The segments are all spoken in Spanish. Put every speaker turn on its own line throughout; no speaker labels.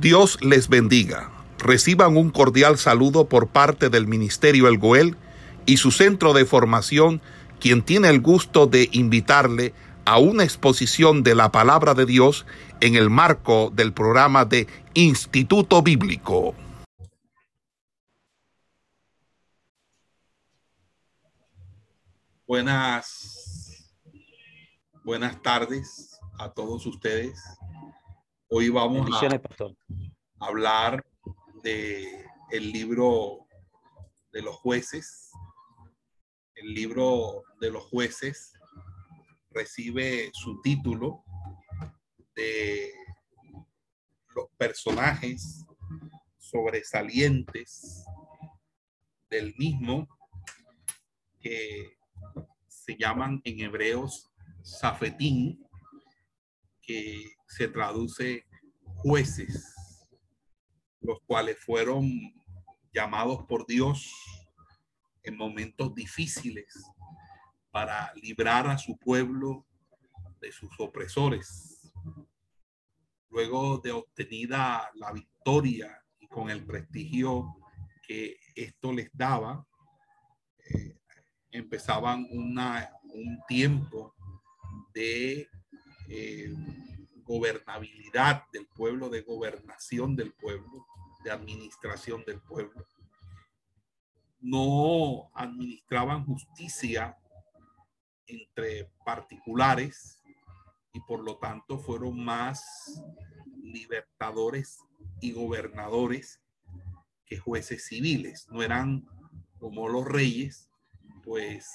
Dios les bendiga. Reciban un cordial saludo por parte del Ministerio El Goel y su centro de formación, quien tiene el gusto de invitarle a una exposición de la palabra de Dios en el marco del programa de Instituto Bíblico.
Buenas, buenas tardes a todos ustedes. Hoy vamos a hablar de el libro de los jueces. El libro de los jueces recibe su título de los personajes sobresalientes del mismo que se llaman en hebreos Safetín, que se traduce jueces, los cuales fueron llamados por Dios en momentos difíciles para librar a su pueblo de sus opresores. Luego de obtenida la victoria y con el prestigio que esto les daba, eh, empezaban una, un tiempo de eh, gobernabilidad del pueblo, de gobernación del pueblo, de administración del pueblo. No administraban justicia entre particulares y por lo tanto fueron más libertadores y gobernadores que jueces civiles. No eran como los reyes, pues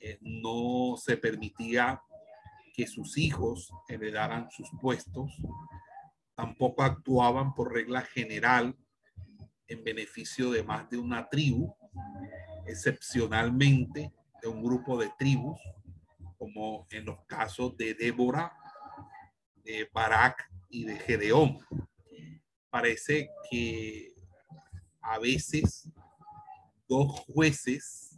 eh, no se permitía que sus hijos heredaran sus puestos, tampoco actuaban por regla general en beneficio de más de una tribu, excepcionalmente de un grupo de tribus, como en los casos de Débora, de Barak y de Gedeón. Parece que a veces dos jueces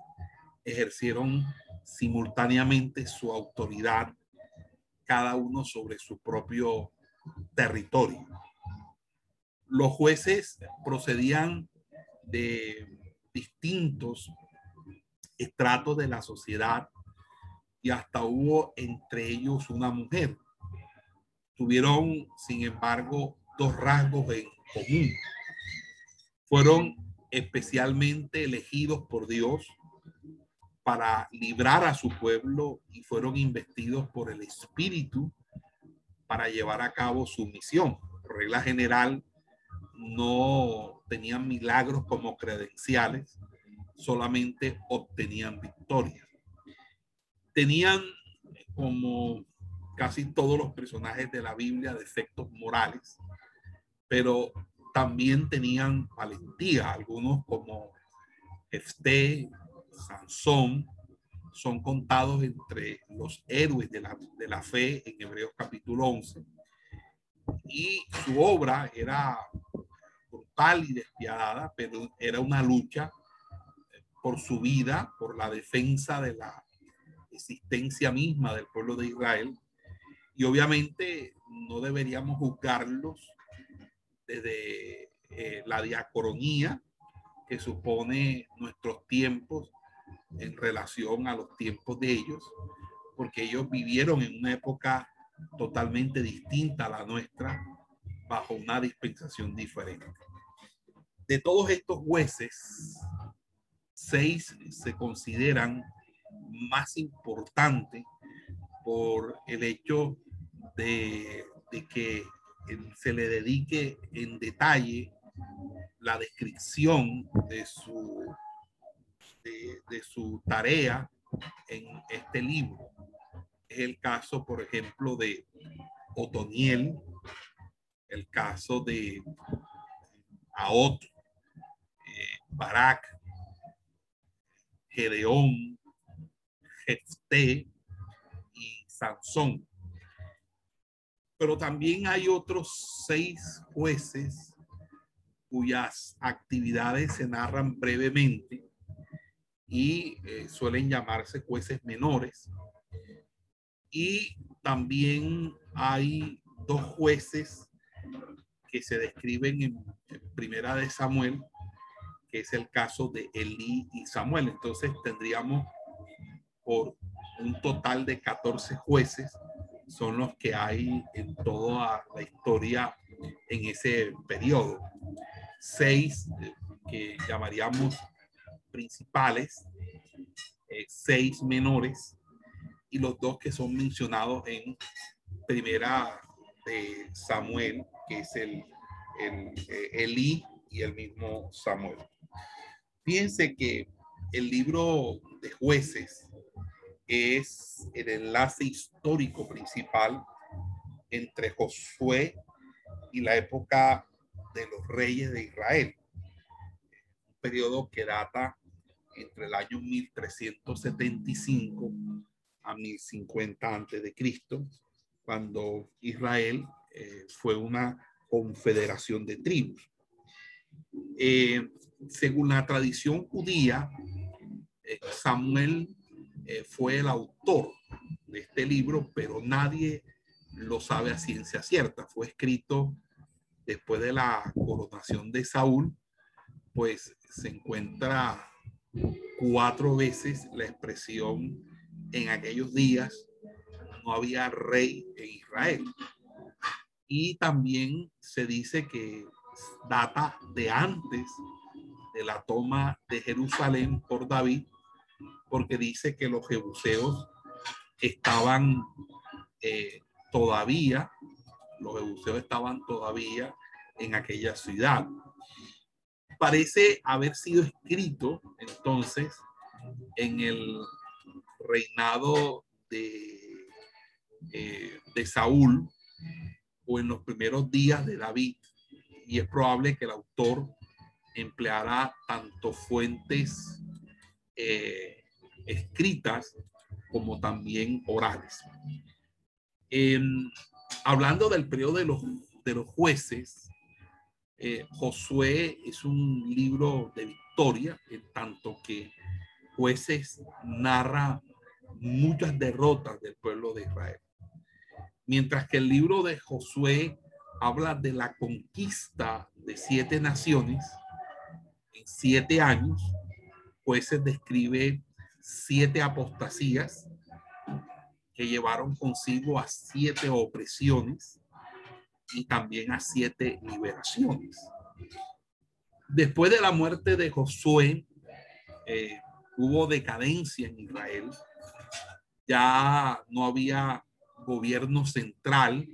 ejercieron simultáneamente su autoridad cada uno sobre su propio territorio. Los jueces procedían de distintos estratos de la sociedad y hasta hubo entre ellos una mujer. Tuvieron, sin embargo, dos rasgos en común. Fueron especialmente elegidos por Dios para librar a su pueblo y fueron investidos por el Espíritu para llevar a cabo su misión. Regla general, no tenían milagros como credenciales, solamente obtenían victorias. Tenían, como casi todos los personajes de la Biblia, defectos morales, pero también tenían valentía, algunos como Jefté, Sansón son contados entre los héroes de la, de la fe en Hebreos capítulo 11. Y su obra era brutal y despiadada, pero era una lucha por su vida, por la defensa de la existencia misma del pueblo de Israel. Y obviamente no deberíamos juzgarlos desde eh, la diacoronía que supone nuestros tiempos en relación a los tiempos de ellos, porque ellos vivieron en una época totalmente distinta a la nuestra, bajo una dispensación diferente. De todos estos jueces, seis se consideran más importantes por el hecho de, de que se le dedique en detalle la descripción de su de, su tarea en este libro. Es el caso, por ejemplo, de Otoniel, el caso de Aot, eh, Barak, Gedeón, Jefté y Sansón. Pero también hay otros seis jueces cuyas actividades se narran brevemente y eh, suelen llamarse jueces menores. Y también hay dos jueces que se describen en, Primera de Samuel, que es el caso de Elí y Samuel. Entonces tendríamos por un total de 14 jueces, son los que hay en toda la historia en ese periodo. Seis eh, que llamaríamos principales, eh, seis menores y los dos que son mencionados en primera de Samuel, que es el, el eh, Elí y el mismo Samuel. Fíjense que el libro de jueces es el enlace histórico principal entre Josué y la época de los reyes de Israel, un periodo que data entre el año 1375 a 1050 antes de Cristo, cuando Israel eh, fue una confederación de tribus. Eh, según la tradición judía, eh, Samuel fue el autor de este libro, pero nadie lo sabe a ciencia cierta. Fue escrito después de la coronación de Saúl, pues se encuentra cuatro veces la expresión en aquellos días no había rey en Israel. Y también se dice que data de antes de la toma de Jerusalén por David, porque dice que los jebuseos estaban eh, todavía, los jebuseos estaban todavía en aquella ciudad. Parece haber sido escrito entonces en el reinado de, eh, de Saúl o en los primeros días de David. Y es probable que el autor empleará tanto fuentes eh, escritas como también orales. hablando del periodo de los, de los jueces, eh, Josué es un libro de victoria, en tanto que jueces narra muchas derrotas del pueblo de Israel. Mientras que el libro de Josué habla de la conquista de siete naciones en siete años, jueces describe siete apostasías que llevaron consigo a siete opresiones y también a siete liberaciones. Después de la muerte de Josué, eh, hubo decadencia en Israel ya no había gobierno central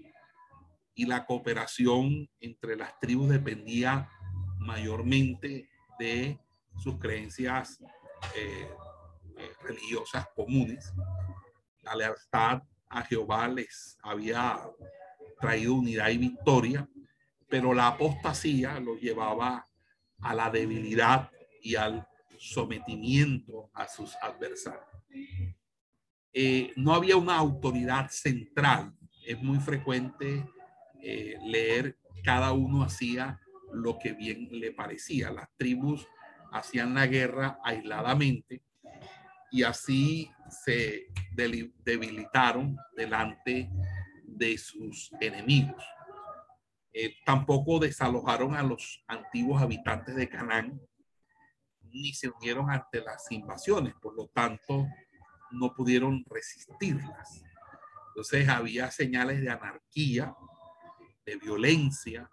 y la cooperación entre las tribus dependía mayormente de sus creencias eh, eh, religiosas comunes. La lealtad a Jehová les había traído unidad y victoria, pero la apostasía los llevaba a la debilidad y al sometimiento a sus adversarios. Eh, no había una autoridad central. Es muy frecuente eh, leer cada uno hacía lo que bien le parecía. Las tribus hacían la guerra aisladamente y así se debilitaron delante de sus enemigos. Eh, tampoco desalojaron a los antiguos habitantes de Canaán ni se unieron ante las invasiones. Por lo tanto, no pudieron resistirlas. Entonces había señales de anarquía, de violencia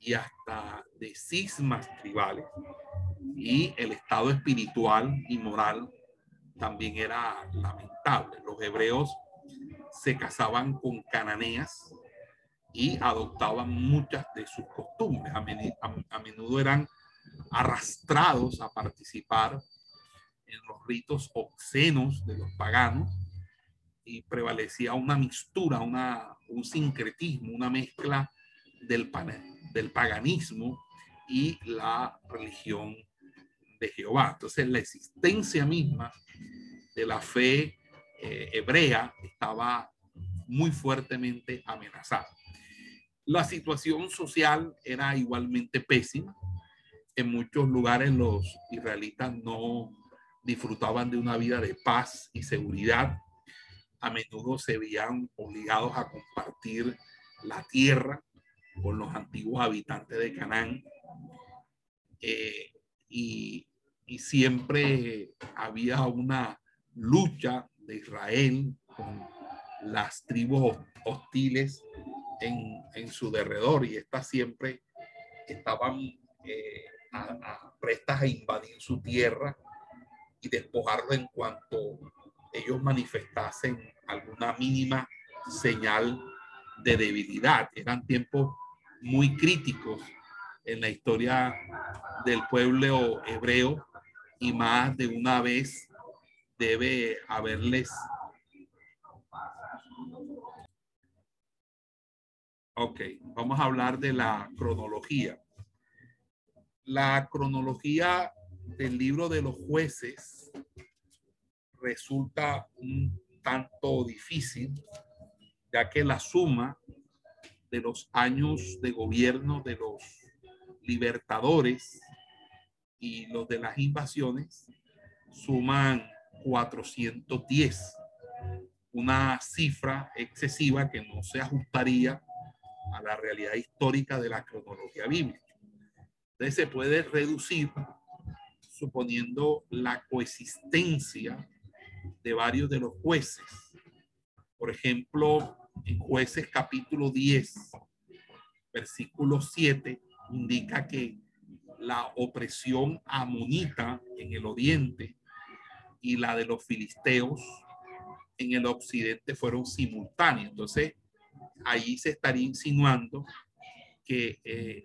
y hasta de cismas tribales. Y el estado espiritual y moral también era lamentable. Los hebreos se casaban con cananeas y adoptaban muchas de sus costumbres. A, menudo eran arrastrados a participar en los ritos obscenos de los paganos y prevalecía una mixtura, un sincretismo, una mezcla del, del paganismo y la religión de Jehová. Entonces la existencia misma de la fe eh, hebrea estaba muy fuertemente amenazada. La situación social era igualmente pésima. En muchos lugares los israelitas no disfrutaban de una vida de paz y seguridad. A menudo se veían obligados a compartir la tierra con los antiguos habitantes de Canaán. Eh, y, y, siempre había una lucha de Israel con las tribus hostiles en, en su derredor y estas siempre estaban eh, prestas a invadir su tierra y despojarlo en cuanto ellos manifestasen alguna mínima señal de debilidad. Eran tiempos muy críticos en la historia del pueblo hebreo y más de una vez debe haberles Ok, vamos a hablar de la cronología. La cronología del libro de los jueces resulta un tanto difícil, ya que la suma de los años de gobierno de los libertadores y los de las invasiones suman 410, una cifra excesiva que no se ajustaría a la realidad histórica de la cronología bíblica. Entonces se puede reducir suponiendo la coexistencia de varios de los jueces. Por ejemplo, en jueces capítulo 10, versículo 7, indica que la opresión amonita en el oriente y la de los filisteos en el occidente fueron simultáneos. Entonces, ahí se estaría insinuando que eh,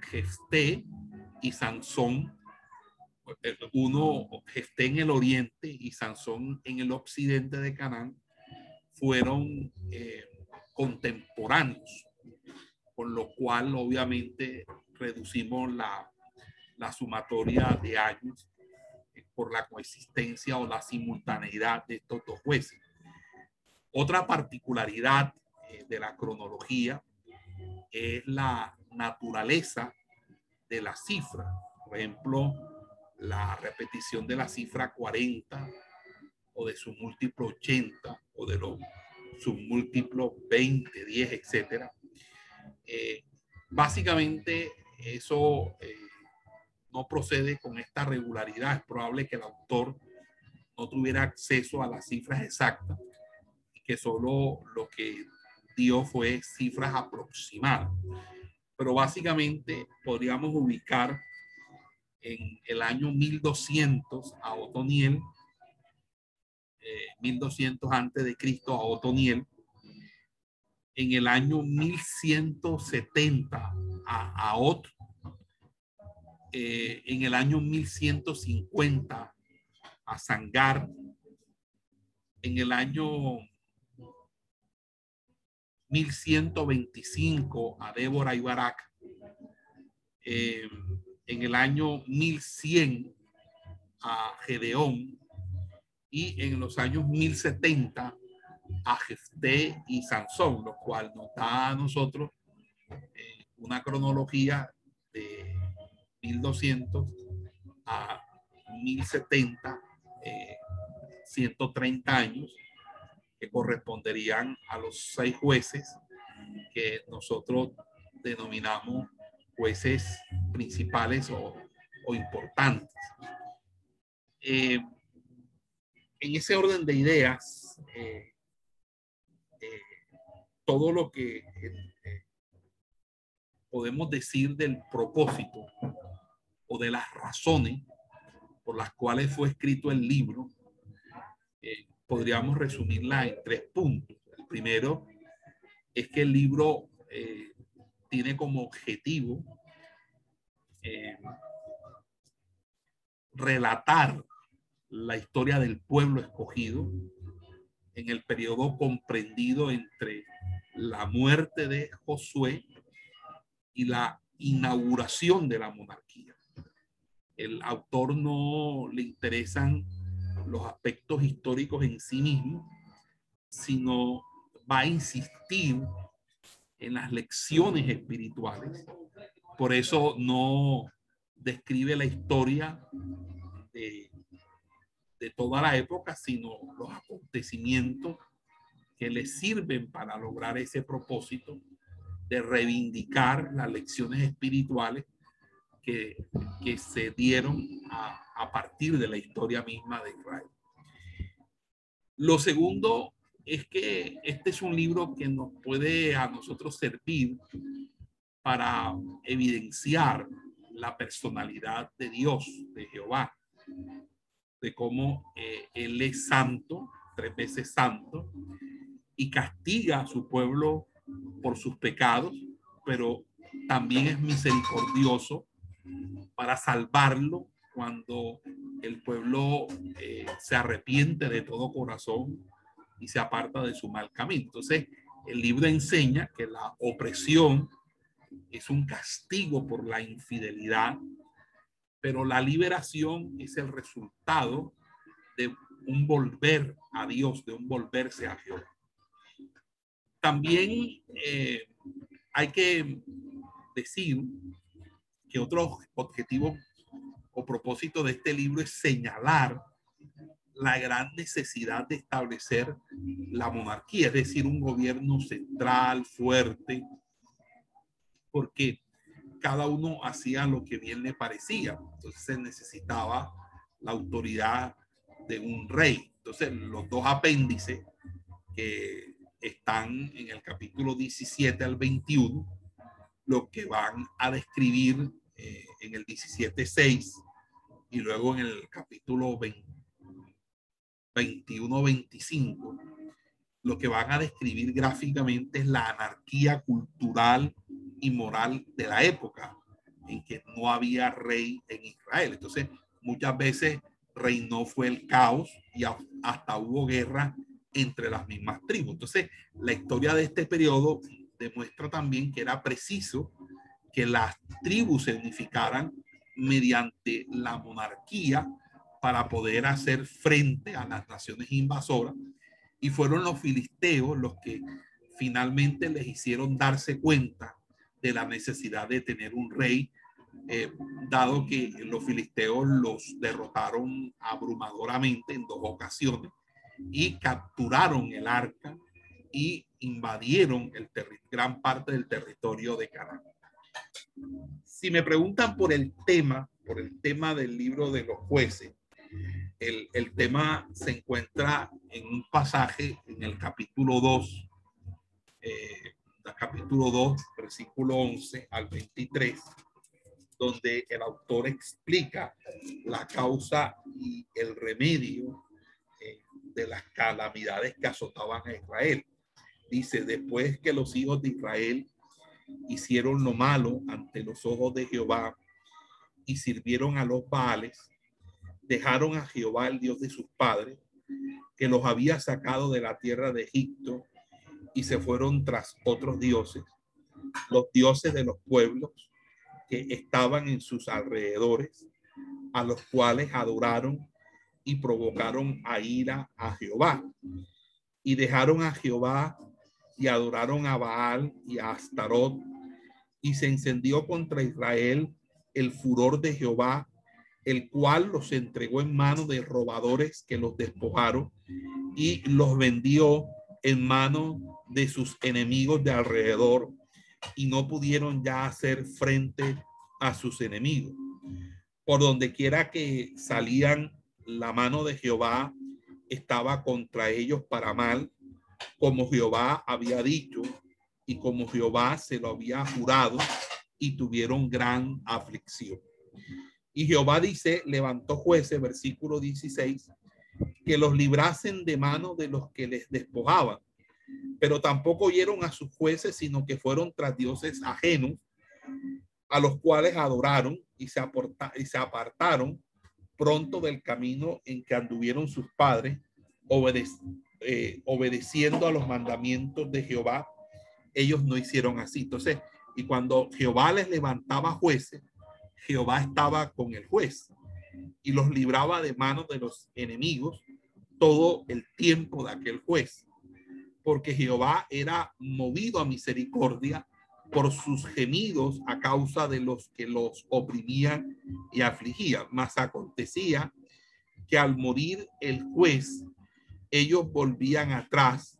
y Sansón, eh, uno esté en el oriente y Sansón en el occidente de Canaán, fueron eh, contemporáneos, con lo cual obviamente reducimos la, la sumatoria de años por la coexistencia o la simultaneidad de estos dos jueces. Otra particularidad de la cronología es la naturaleza de la cifra. Por ejemplo, la repetición de la cifra 40 o de su múltiplo 80 o de los submúltiplos 20, 10, etcétera. Eh, básicamente eso eh, no procede con esta regularidad. Es probable que el autor no tuviera acceso a las cifras exactas que solo lo que dio fue cifras aproximadas pero básicamente podríamos ubicar en el año 1200 a Otoniel, 1200 eh, antes de Cristo a Otoniel, en el año 1170 a, a Ot, eh, en el año 1150 a Sangar, en el año 1125 a Débora y Barak, eh, en el año 1100 a Gedeón y en los años 1070 a Jefté y Sansón, lo cual nos da a nosotros eh, una cronología de 1200 a 1070, 130 eh, años, que corresponderían a los seis jueces que nosotros denominamos jueces principales o, importantes. Eh, en ese orden de ideas, eh, todo lo que podemos decir del propósito o de las razones por las cuales fue escrito el libro, podríamos resumirla en tres puntos. El primero es que el libro eh, tiene como objetivo eh, relatar la historia del pueblo escogido en el periodo comprendido entre la muerte de Josué y la inauguración de la monarquía. El autor no le interesan los aspectos históricos en sí mismos, sino va a insistir en las lecciones espirituales. Por eso no describe la historia de, de toda la época, sino los acontecimientos que le sirven para lograr ese propósito de reivindicar las lecciones espirituales que, se dieron a, a partir de la historia misma de Israel. Lo segundo es que este es un libro que nos puede a nosotros servir para evidenciar la personalidad de Dios, de Jehová, de cómo eh, Él es santo, tres veces santo, y castiga a su pueblo por sus pecados, pero también es misericordioso para salvarlo cuando el pueblo eh, se arrepiente de todo corazón y se aparta de su mal camino. Entonces, el libro enseña que la opresión es un castigo por la infidelidad, pero la liberación es el resultado de un volver a Dios, de un volverse a Jehová. También eh, hay que decir que otro objetivo o propósito de este libro es señalar la gran necesidad de establecer la monarquía, es decir, un gobierno central, fuerte, porque cada uno hacía lo que bien le parecía. Entonces se necesitaba la autoridad de un rey. Entonces los dos apéndices que están en el capítulo 17 al 21, lo que van a describir eh, en el 17.6 y luego en el capítulo 21-25, lo que van a describir gráficamente es la anarquía cultural y moral de la época en que no había rey en Israel. Entonces, muchas veces reinó fue el caos y hasta hubo guerra entre las mismas tribus. Entonces, la historia de este periodo demuestra también que era preciso que las tribus se unificaran mediante la monarquía para poder hacer frente a las naciones invasoras. Y fueron los filisteos los que finalmente les hicieron darse cuenta de la necesidad de tener un rey, eh, dado que los filisteos los derrotaron abrumadoramente en dos ocasiones y capturaron el arca y invadieron el gran parte del territorio de Canaán. Si me preguntan por el tema, por el tema del libro de los jueces, el, el tema se encuentra en un pasaje en el capítulo 2, eh, capítulo 2, versículo 11 al 23, donde el autor explica la causa y el remedio eh, de las calamidades que azotaban a Israel. Dice, después que los hijos de Israel hicieron lo malo ante los ojos de Jehová y sirvieron a los Baales, dejaron a Jehová, el Dios de sus padres, que los había sacado de la tierra de Egipto y se fueron tras otros dioses, los dioses de los pueblos que estaban en sus alrededores, a los cuales adoraron y provocaron a ira a Jehová. Y dejaron a Jehová y adoraron a Baal y a Astarot, y se encendió contra Israel el furor de Jehová, el cual los entregó en manos de robadores que los despojaron y los vendió en manos de sus enemigos de alrededor y no pudieron ya hacer frente a sus enemigos. Por donde quiera que salían, la mano de Jehová estaba contra ellos para mal, como Jehová había dicho y como Jehová se lo había jurado, y tuvieron gran aflicción. Y Jehová dice, levantó jueces, versículo 16, que los librasen de mano de los que les despojaban pero tampoco oyeron a sus jueces, sino que fueron tras dioses ajenos, a los cuales adoraron y se, y se apartaron pronto del camino en que anduvieron sus padres, eh, obedeciendo a los mandamientos de Jehová. Ellos no hicieron así. Entonces, y cuando Jehová les levantaba jueces, Jehová estaba con el juez y los libraba de manos de los enemigos todo el tiempo de aquel juez porque Jehová era movido a misericordia por sus gemidos a causa de los que los oprimían y afligían. Mas acontecía que al morir el juez, ellos volvían atrás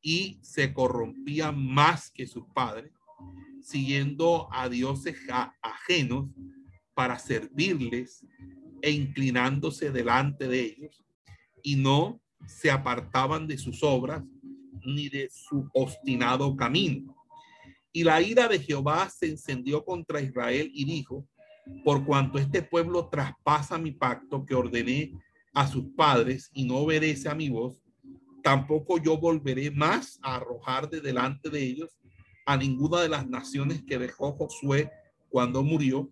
y se corrompían más que sus padres siguiendo a dioses ajenos para servirles e inclinándose delante de ellos, y no se apartaban de sus obras ni de su obstinado camino. Y la ira de Jehová se encendió contra Israel y dijo, por cuanto este pueblo traspasa mi pacto que ordené a sus padres y no obedece a mi voz, tampoco yo volveré más a arrojar de delante de ellos a ninguna de las naciones que dejó Josué cuando murió,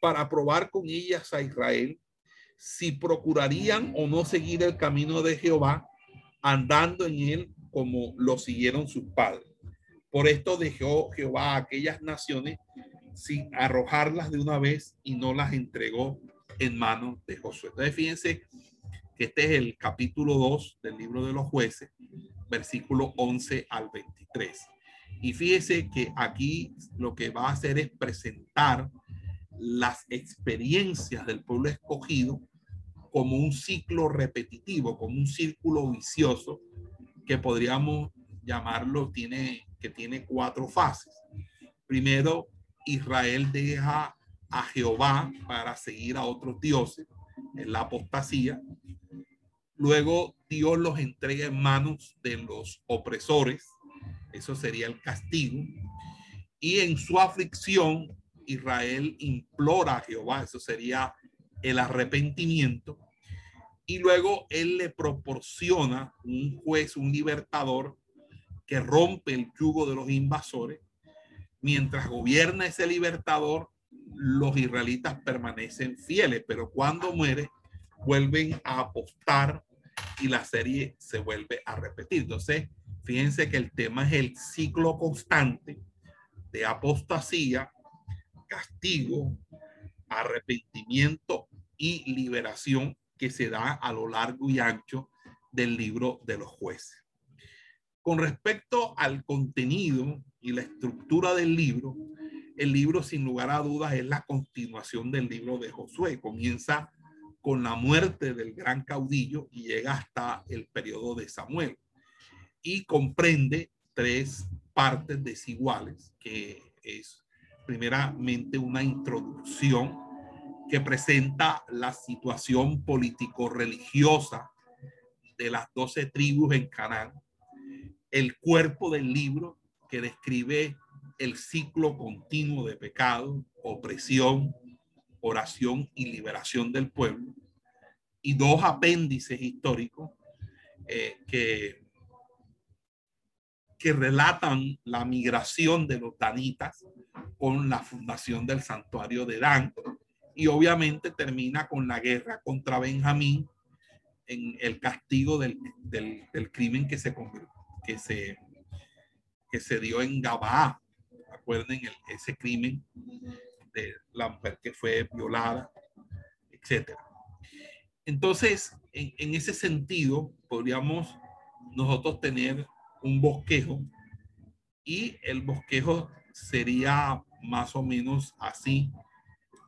para probar con ellas a Israel si procurarían o no seguir el camino de Jehová, andando en él como lo siguieron sus padres. Por esto dejó Jehová a aquellas naciones sin arrojarlas de una vez y no las entregó en manos de Josué. Entonces, fíjense que este es el capítulo 2 del libro de los jueces, versículo 11 al 23. Y fíjese que aquí lo que va a hacer es presentar las experiencias del pueblo escogido como un ciclo repetitivo, como un círculo vicioso que podríamos llamarlo tiene que tiene cuatro fases. Primero, Israel deja a Jehová para seguir a otros dioses en la apostasía. Luego Dios los entrega en manos de los opresores. Eso sería el castigo. Y en su aflicción, Israel implora a Jehová. Eso sería el arrepentimiento. Y luego él le proporciona un juez, un libertador, que rompe el yugo de los invasores mientras gobierna ese libertador, los israelitas permanecen fieles, pero cuando muere, vuelven a apostar y la serie se vuelve a repetir. Entonces, fíjense que el tema es el ciclo constante de apostasía, castigo, arrepentimiento y liberación que se da a lo largo y ancho del libro de los jueces. Con respecto al contenido y la estructura del libro, el libro sin lugar a dudas es la continuación del libro de Josué. Comienza con la muerte del gran caudillo y llega hasta el periodo de Samuel. Y comprende tres partes desiguales, que es primeramente una introducción que presenta la situación político-religiosa de las doce tribus en Canaán el cuerpo del libro que describe el ciclo continuo de pecado, opresión, oración y liberación del pueblo, y dos apéndices históricos eh, que, que relatan la migración de los danitas con la fundación del santuario de Dan, y obviamente termina con la guerra contra Benjamín en el castigo del, del, del crimen que se que se, que se dio en Gabá. Acuerden el, ese crimen de la mujer que fue violada, etcétera. Entonces, en, en, ese sentido, podríamos nosotros tener un bosquejo y el bosquejo sería más o menos así.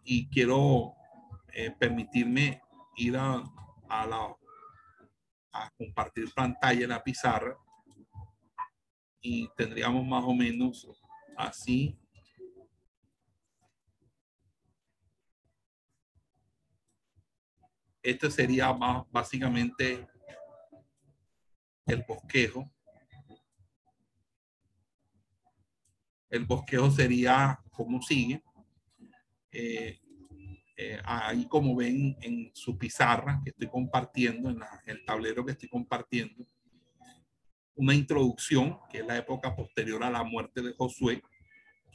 Y quiero eh, permitirme ir a, a, la, a compartir pantalla en la pizarra y tendríamos más o menos así. Este sería básicamente el bosquejo. El bosquejo sería como sigue. Eh, eh, ahí como ven en su pizarra que estoy compartiendo, en el tablero que estoy compartiendo, una introducción, que es la época posterior a la muerte de Josué,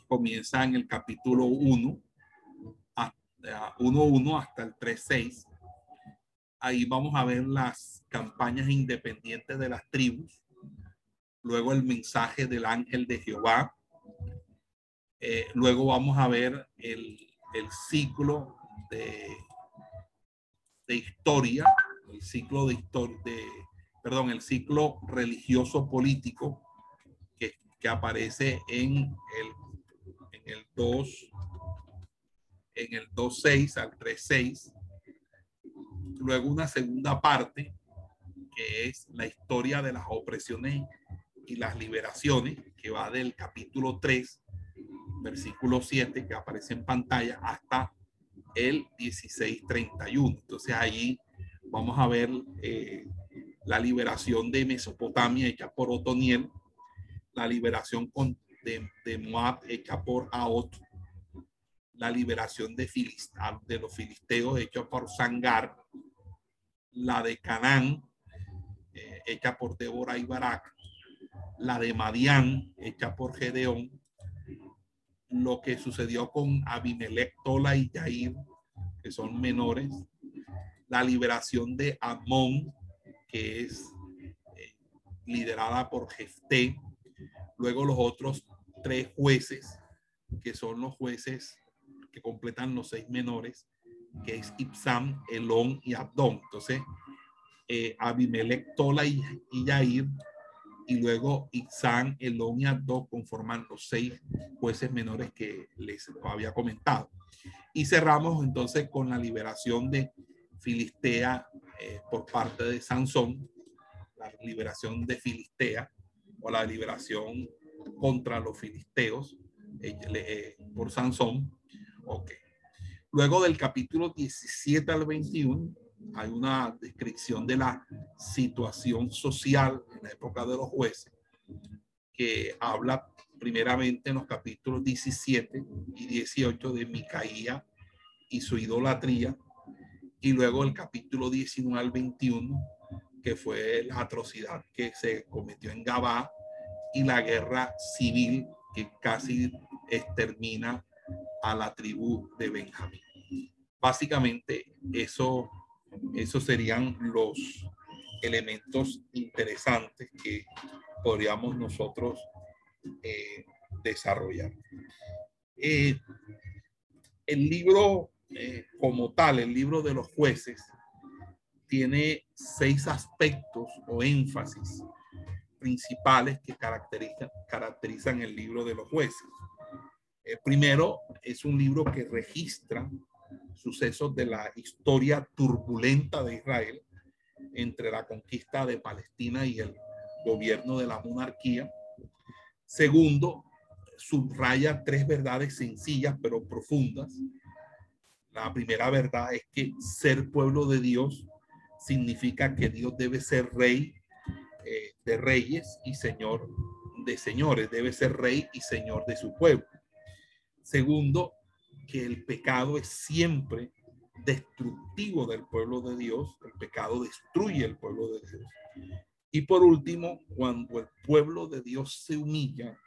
comienza en el capítulo 1, 1.1 hasta el 3.6. Ahí vamos a ver las campañas independientes de las tribus, luego el mensaje del ángel de Jehová, eh, luego vamos a ver el, el ciclo de, de historia, el ciclo de, historia de perdón, el ciclo religioso político que, que aparece en el, en el 2, en el 2.6 al 3.6. Luego una segunda parte que es la historia de las opresiones y las liberaciones, que va del capítulo 3 versículo 7 que aparece en pantalla hasta el 16:31. Entonces allí vamos a ver eh, la liberación de Mesopotamia hecha por Otoniel, la liberación de, Moab hecha por Aot, la liberación de, de los filisteos hecha por Sangar, la de Canaán eh, hecha por Débora y Barak, la de Madián hecha por Gedeón, lo que sucedió con Abimelech, Tola y Yair, que son menores, la liberación de Amón, que es eh, liderada por Jefté, luego los otros tres jueces, que son los jueces que completan los seis menores, que es Ipsam, Elón y Abdón. Entonces, eh, Abimelech, Tola y, y Yair y luego Ixán, Elón y Abdón conforman los seis jueces menores que les había comentado. Y cerramos entonces con la liberación de Filistea eh, por parte de Sansón, la liberación de Filistea o la liberación contra los filisteos eh, eh, por Sansón. Ok. Luego del capítulo 17 al 21 hay una descripción de la situación social en la época de los jueces, que habla primeramente en los capítulos 17 y 18 de Micaía y su idolatría, y luego el capítulo 19 al 21, que fue la atrocidad que se cometió en Gabá y la guerra civil que casi extermina a la tribu de Benjamín. Básicamente, eso esos serían los elementos interesantes que podríamos nosotros eh, desarrollar. Eh, el libro eh, como tal, el libro de los jueces, tiene seis aspectos o énfasis principales que caracterizan, caracterizan el libro de los jueces. El primero es un libro que registra sucesos de la historia turbulenta de Israel entre la conquista de Palestina y el gobierno de la monarquía. Segundo, subraya tres verdades sencillas pero profundas. La primera verdad es que ser pueblo de Dios significa que Dios debe ser rey eh, de reyes y señor de señores, debe ser rey y señor de su pueblo. Segundo, que el pecado es siempre destructivo del pueblo de Dios, el pecado destruye el pueblo de Dios. Y por último, cuando el pueblo de Dios se humilla,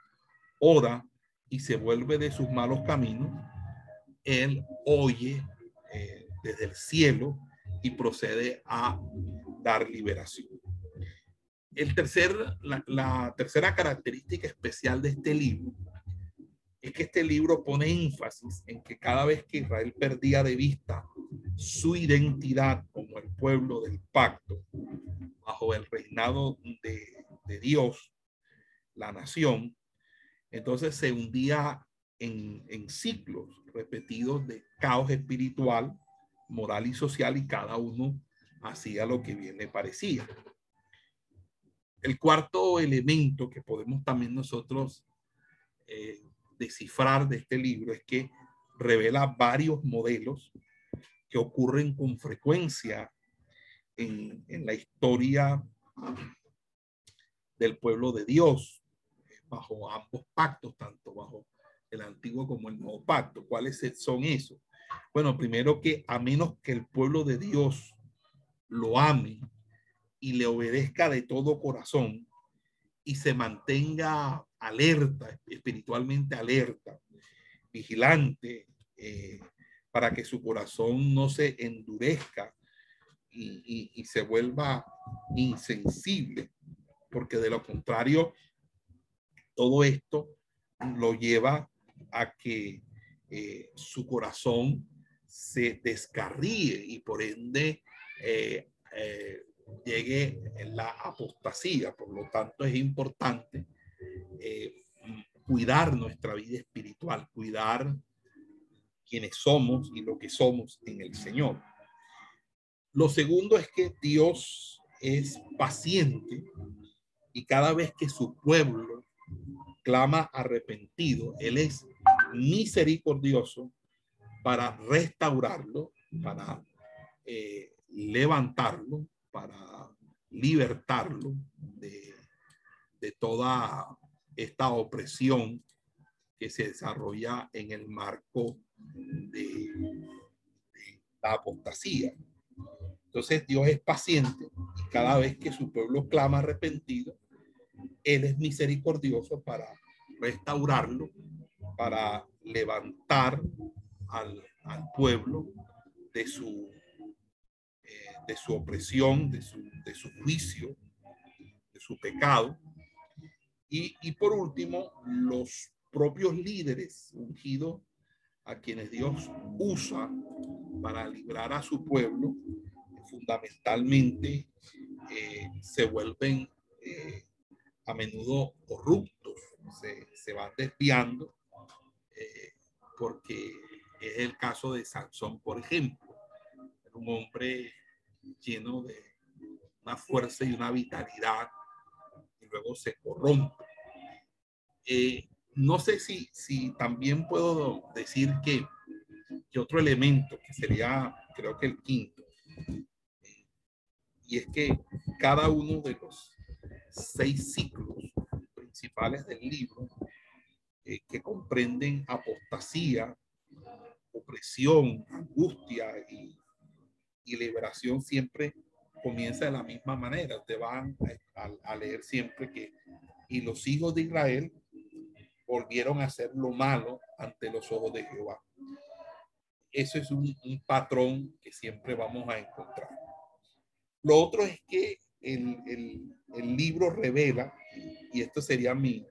ora y se vuelve de sus malos caminos, Él oye eh, desde el cielo y procede a dar liberación. El tercer, la tercera característica especial de este libro es que este libro pone énfasis en que cada vez que Israel perdía de vista su identidad como el pueblo del pacto, bajo el reinado de, Dios, la nación, entonces se hundía en, ciclos repetidos de caos espiritual, moral y social y cada uno hacía lo que bien le parecía. El cuarto elemento que podemos también nosotros eh, descifrar de este libro es que revela varios modelos que ocurren con frecuencia en, la historia del pueblo de Dios, bajo ambos pactos, tanto bajo el antiguo como el nuevo pacto. ¿Cuáles son esos? Bueno, primero que a menos que el pueblo de Dios lo ame y le obedezca de todo corazón y se mantenga alerta, espiritualmente alerta, vigilante, eh, para que su corazón no se endurezca y, se vuelva insensible, porque de lo contrario, todo esto lo lleva a que eh, su corazón se descarríe y por ende eh, llegue en la apostasía. Por lo tanto, es importante eh, cuidar nuestra vida espiritual, cuidar quienes somos y lo que somos en el Señor. Lo segundo es que Dios es paciente y cada vez que su pueblo clama arrepentido, Él es misericordioso para restaurarlo, para eh, levantarlo, para libertarlo de, de toda esta opresión que se desarrolla en el marco de, la apostasía. Entonces Dios es paciente cada vez que su pueblo clama arrepentido, Él es misericordioso para restaurarlo, para levantar al, pueblo de su, eh, de su opresión, de su, de su juicio, de su pecado. Y, y por último, los propios líderes ungidos a quienes Dios usa para librar a su pueblo, fundamentalmente eh, se vuelven eh, a menudo corruptos, se, se van desviando, eh, porque es el caso de Sansón, por ejemplo, un hombre lleno de una fuerza y una vitalidad, y luego se corrompe. No sé si, si también puedo decir que, que otro elemento, que sería creo que el quinto, y es que cada uno de los seis ciclos principales del libro, eh, que comprenden apostasía, opresión, angustia y, liberación, siempre comienza de la misma manera. Te van a leer siempre que, y los hijos de Israel volvieron a hacer lo malo ante los ojos de Jehová. Eso es un, patrón que siempre vamos a encontrar. Lo otro es que el, libro revela, y esto sería mi,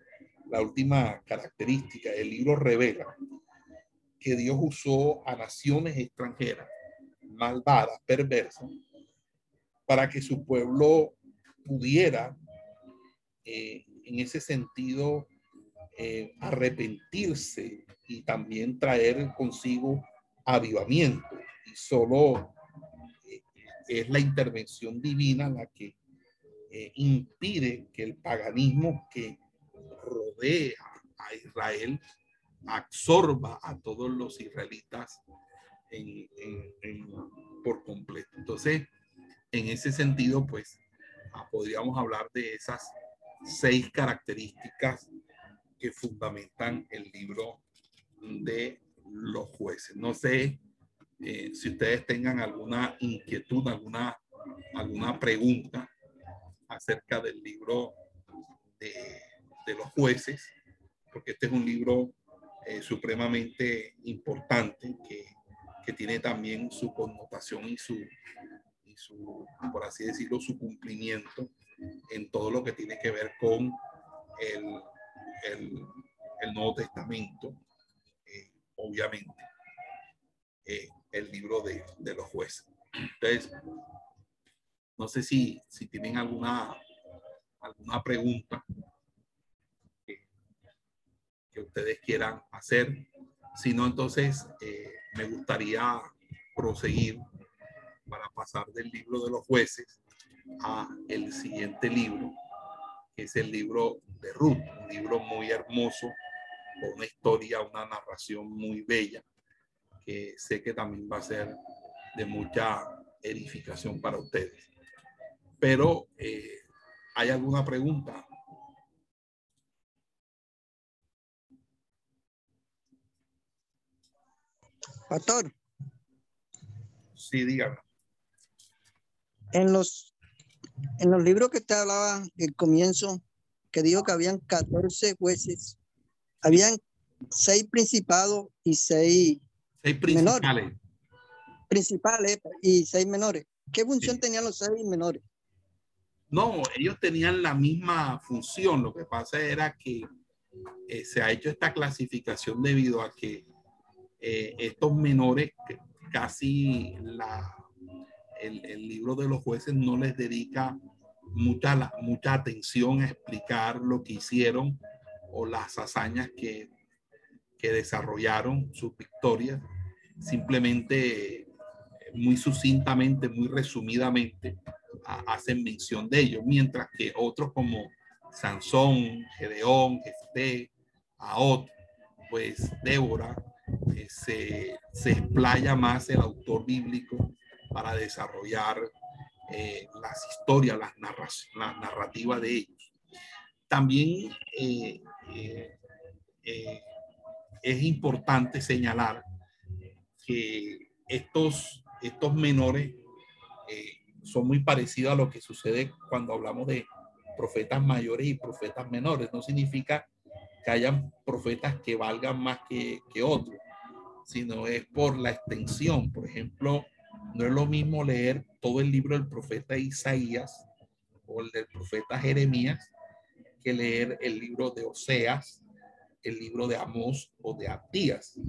la última característica, el libro revela que Dios usó a naciones extranjeras, malvadas, perversas, para que su pueblo pudiera, eh, en ese sentido, eh, arrepentirse y también traer consigo avivamiento. Y solo eh, es la intervención divina la que eh, impide que el paganismo que rodea a Israel absorba a todos los israelitas por completo. Entonces, en ese sentido, pues ah, podríamos hablar de esas seis características que fundamentan el libro de los jueces. No sé eh, si ustedes tengan alguna inquietud, alguna, alguna pregunta acerca del libro de, los jueces, porque este es un libro eh, supremamente importante que, tiene también su connotación y su, por así decirlo, su cumplimiento en todo lo que tiene que ver con el Nuevo Testamento, eh, obviamente, eh, el libro de, los jueces. Entonces, no sé si, si tienen alguna, alguna pregunta que, ustedes quieran hacer. Si no, entonces eh, me gustaría proseguir para pasar del libro de los jueces a el siguiente libro, que es el libro de Ruth, un libro muy hermoso, con una historia, una narración muy bella, que sé que también va a ser de mucha edificación para ustedes. Pero, eh, ¿hay alguna pregunta?
Pastor.
Sí, dígame.
En los, en los libros que te hablaba el comienzo, que dijo que habían 14 jueces, habían seis principados y seis,
seis principales. Menores,
principales y seis menores. ¿Qué función tenían los seis menores?
No, ellos tenían la misma función. Lo que pasa era que eh, se ha hecho esta clasificación debido a que eh, estos menores, casi la, el, libro de los jueces no les dedica mucha, mucha atención a explicar lo que hicieron o las hazañas que, que desarrollaron, sus victorias. Simplemente, muy sucintamente, muy resumidamente, hacen mención de ellos, mientras que otros como Sansón, Gedeón, Jefté, Aot, pues Débora eh, se, se explaya más el autor bíblico para desarrollar eh, las historias, las, la narrativas de ellos. También eh, es importante señalar que estos, estos menores son muy parecidos a lo que sucede cuando hablamos de profetas mayores y profetas menores. No significa que hayan profetas que valgan más que, que otros, sino es por la extensión. Por ejemplo, no es lo mismo leer todo el libro del profeta Isaías o el del profeta Jeremías que leer el libro de Oseas, el libro de Amós o de Abdías.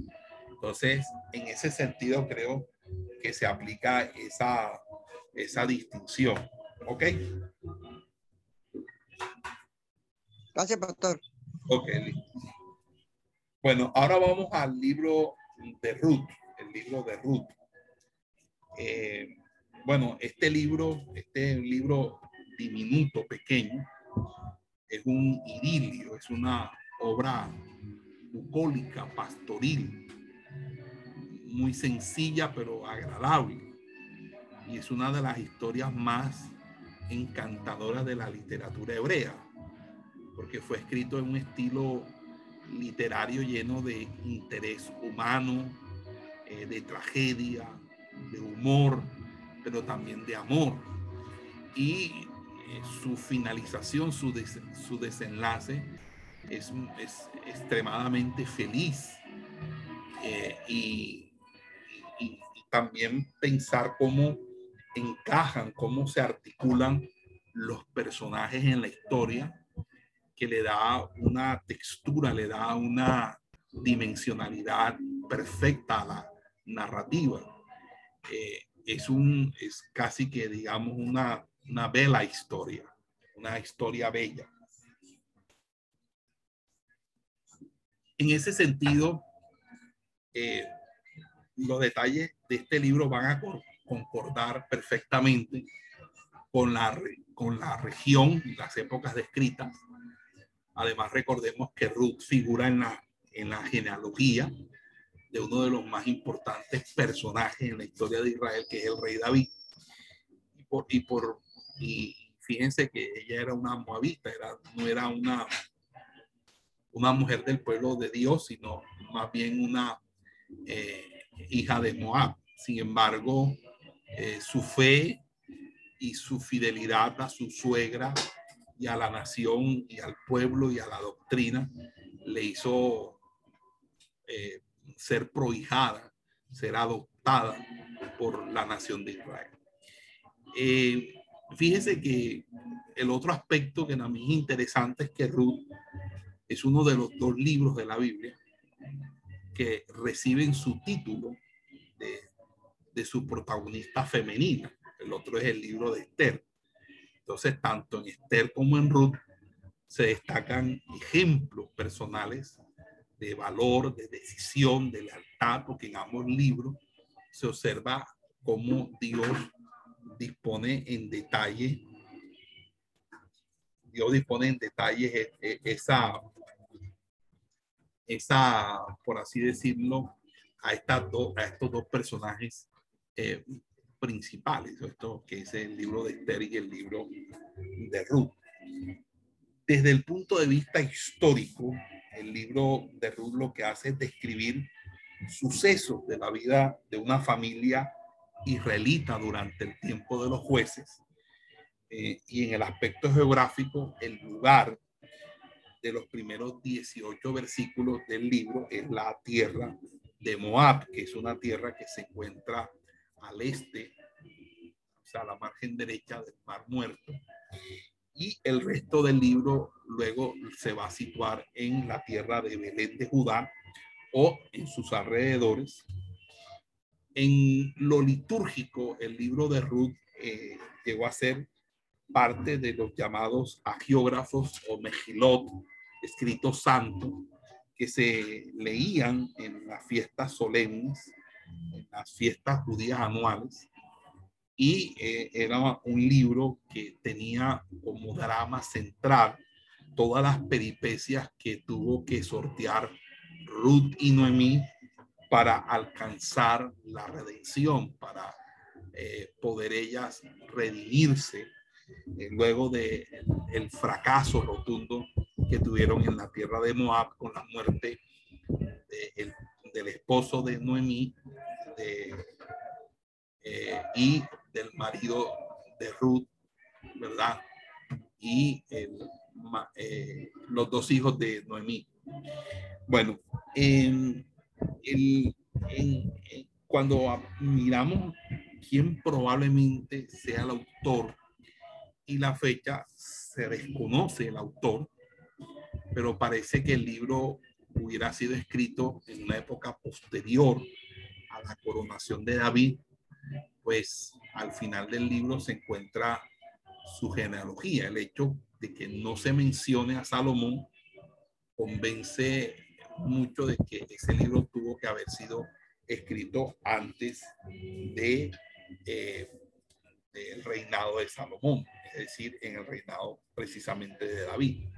Entonces, en ese sentido, creo que se aplica esa, esa distinción. ¿Ok?
Gracias, pastor.
Ok, Bueno, ahora vamos al libro de Ruth, el libro de Ruth. Eh, bueno, este libro, este libro diminuto, pequeño, es un idilio, es una obra bucólica, pastoril, muy sencilla pero agradable. Y es una de las historias más encantadoras de la literatura hebrea porque fue escrito en un estilo literario lleno de interés humano, eh, de tragedia, de humor, pero también de amor. Y eh, su finalización, su, su desenlace es, es, extremadamente feliz. Eh, y, y también pensar cómo encajan, cómo se articulan los personajes en la historia que le da una textura, le da una dimensionalidad perfecta a la narrativa. Eh, es, un, es casi que, digamos, una, una bella historia, una historia bella. En ese sentido, eh, los detalles de este libro van a concordar perfectamente con la, con la región y las épocas descritas Además, recordemos que Ruth figura en la, en la genealogía de uno de los más importantes personajes en la historia de Israel, que es el rey David. Y, por, y, por, y fíjense que ella era una moabita, era, no era una, una mujer del pueblo de Dios, sino más bien una eh, hija de Moab. Sin embargo, eh, su fe y su fidelidad a su suegra y a la nación y al pueblo y a la doctrina le hizo eh, ser prohijada, ser adoptada por la nación de Israel. Eh, fíjese que el otro aspecto que mí es interesante es que Ruth es uno de los dos libros de la Biblia que reciben su título de su protagonista femenina. El otro es el libro de Esther. Entonces, tanto en Esther como en Ruth se destacan ejemplos personales de valor, de decisión, de lealtad, porque en ambos libros se observa cómo Dios dispone en detalle, Dios dispone en detalle e, e, esa, esa, por así decirlo, a, estas dos, a estos dos personajes eh, principales, esto que es el libro de Esther y el libro de Ruth. Desde el punto de vista histórico, el libro de Ruth lo que hace es describir sucesos de la vida de una familia israelita durante el tiempo de los jueces eh, y en el aspecto geográfico, el lugar de los primeros 18 versículos del libro es la tierra de Moab, que es una tierra que se encuentra al este, o sea, a la margen derecha del Mar Muerto. Y el resto del libro luego se va a situar en la tierra de Belén de Judá o en sus alrededores. En lo litúrgico, el libro de Ruth eh, llegó a ser parte de los llamados agiógrafos o mejilot, escritos santos, que se leían en las fiestas solemnes en las fiestas judías anuales. Y eh, era un libro que tenía como drama central todas las peripecias que tuvo que sortear Ruth y Noemí para alcanzar la redención, para eh, poder ellas redimirse eh, luego de el fracaso rotundo que tuvieron en la tierra de Moab con la muerte del esposo de Noemí eh, y del marido de Ruth, ¿verdad? Y los dos hijos de Noemí. Bueno, cuando miramos quién probablemente sea el autor y la fecha, se desconoce el autor, pero parece que el libro hubiera sido escrito en una época posterior a la coronación de David, pues al final del libro se encuentra su genealogía. El hecho de que no se mencione a Salomón convence mucho de que ese libro tuvo que haber sido escrito antes de eh, del reinado de Salomón, es decir, en el reinado precisamente de David.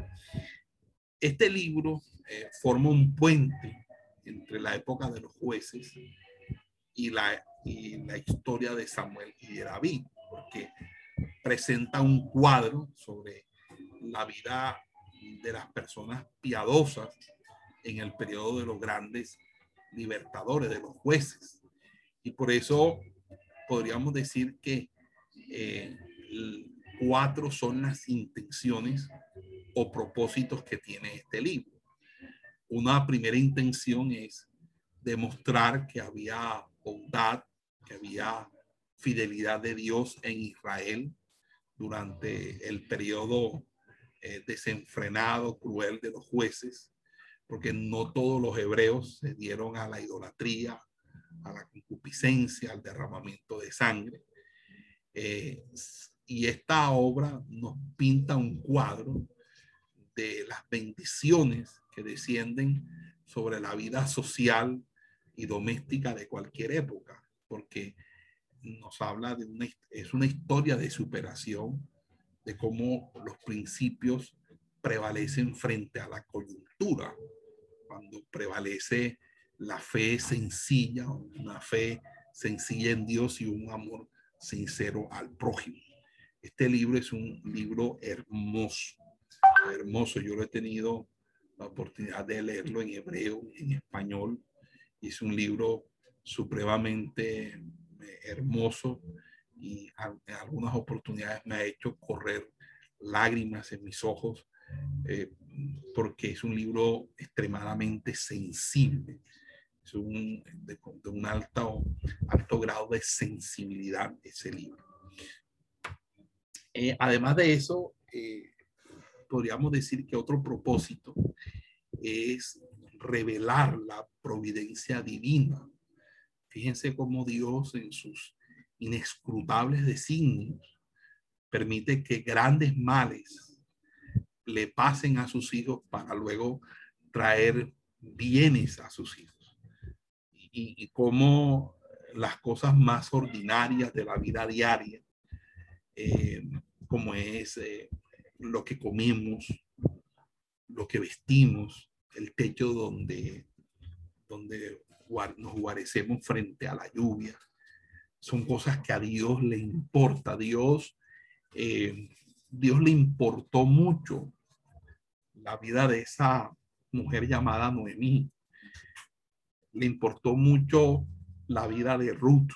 Este libro eh, forma un puente entre la época de los jueces y la, y la historia de Samuel y de David, porque presenta un cuadro sobre la vida de las personas piadosas en el periodo de los grandes libertadores, de los jueces. Y por eso podríamos decir que eh, cuatro son las intenciones o propósitos que tiene este libro. Una primera intención es demostrar que había bondad, que había fidelidad de Dios en Israel durante el periodo eh, desenfrenado, cruel de los jueces, porque no todos los hebreos se dieron a la idolatría, a la concupiscencia, al derramamiento de sangre. Eh, y esta obra nos pinta un cuadro de las bendiciones que descienden sobre la vida social y doméstica de cualquier época, porque nos habla de una, es una historia de superación, de cómo los principios prevalecen frente a la coyuntura, cuando prevalece la fe sencilla, una fe sencilla en Dios y un amor sincero al prójimo. Este libro es un libro hermoso, hermoso. Yo lo he tenido la oportunidad de leerlo en hebreo, en español. Es un libro supremamente eh, hermoso y en algunas oportunidades me ha hecho correr lágrimas en mis ojos eh, porque es un libro extremadamente sensible es un, de, un alto, alto grado de sensibilidad ese libro. Eh, además de eso, eh, podríamos decir que otro propósito es revelar la providencia divina. Fíjense cómo Dios en sus inescrutables designios permite que grandes males le pasen a sus hijos para luego traer bienes a sus hijos y, cómo las cosas más ordinarias de la vida diaria, eh, como es eh, lo que comemos, lo que vestimos, el techo donde, donde nos guarecemos frente a la lluvia, son cosas que a Dios le importa. Dios, eh, Dios le importó mucho la vida de esa mujer llamada Noemí le importó mucho la vida de Ruth.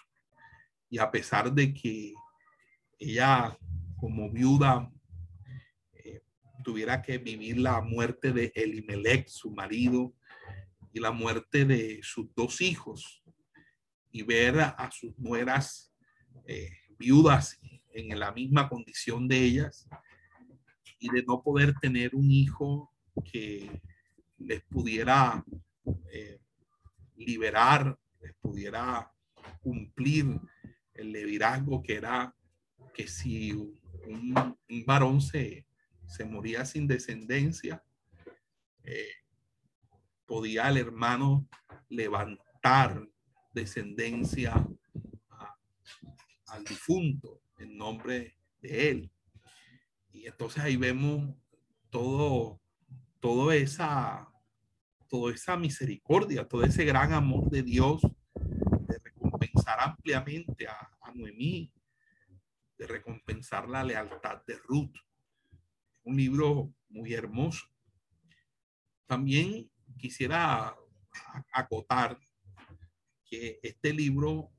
Y a pesar de que ella como viuda tuviera que vivir la muerte de Elimelech, su marido, y la muerte de sus dos hijos, y ver a, sus nueras eh, viudas en la misma condición de ellas, y de no poder tener un hijo que les pudiera eh, liberar, pudiera cumplir el liderazgo que era que si un, varón se, se, moría sin descendencia, eh, podía el hermano levantar descendencia al difunto en nombre de él. Y entonces ahí vemos todo, todo esa toda esa misericordia, todo ese gran amor de Dios de recompensar ampliamente a, a Noemí, de recompensar la lealtad de Ruth. Un libro muy hermoso. También quisiera acotar que este libro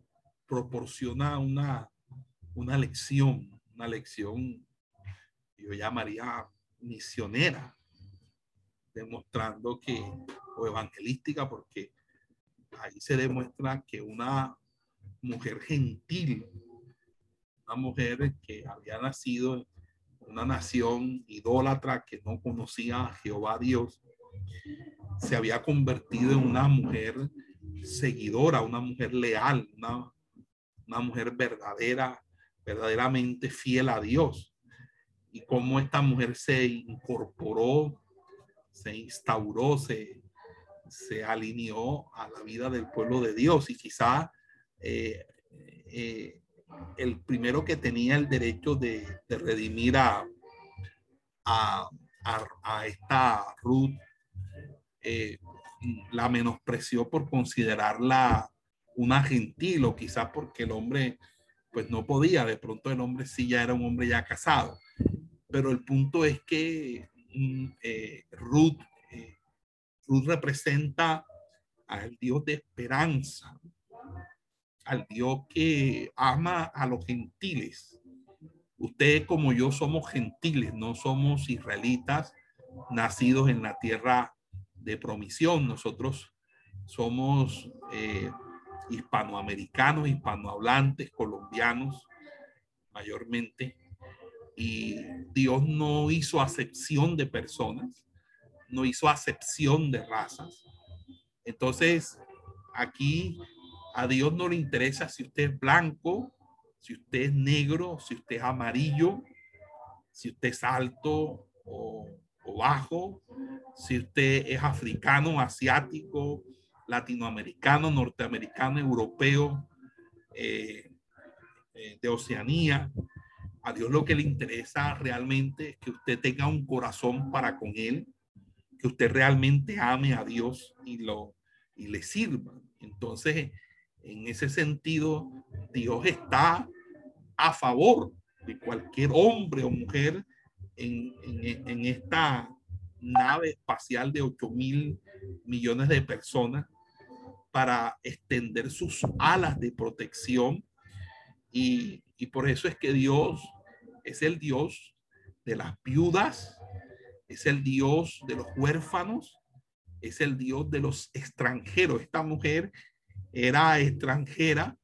proporciona una, una lección, una lección, yo llamaría misionera, demostrando que, o evangelística, porque ahí se demuestra que una mujer gentil, una mujer que había nacido una nación idólatra que no conocía a Jehová Dios, se había convertido en una mujer seguidora, una mujer leal, una, una mujer verdadera, verdaderamente fiel a Dios. Y cómo esta mujer se incorporó, se instauró, se, se alineó a la vida del pueblo de Dios. Y quizá eh, eh, el primero que tenía el derecho de, redimir a, esta Ruth eh, la menospreció por considerarla una gentil o quizás porque el hombre pues no podía, de pronto el hombre sí ya era un hombre ya casado. Pero el punto es que mm, eh, Ruth, eh, Ruth representa al Dios de esperanza, al Dios que ama a los gentiles. Ustedes como yo somos gentiles, no somos israelitas nacidos en la tierra de promisión. Nosotros somos eh, hispanoamericanos, hispanohablantes, colombianos, mayormente. Y Dios no hizo acepción de personas, no hizo acepción de razas. Entonces, aquí a Dios no le interesa si usted es blanco, si usted es negro, si usted es amarillo, si usted es alto o bajo, si usted es africano, asiático, latinoamericano, norteamericano, europeo, eh, eh, de Oceanía. A Dios lo que le interesa realmente es que usted tenga un corazón para con Él, que usted realmente ame a Dios y, lo, y le sirva. Entonces, en ese sentido, Dios está a favor de cualquier hombre o mujer en, esta nave espacial de 8 mil millones de personas para extender sus alas de protección. Y, y, por eso es que Dios es el Dios de las viudas, es el Dios de los huérfanos, es el Dios de los extranjeros. Esta mujer era extranjera,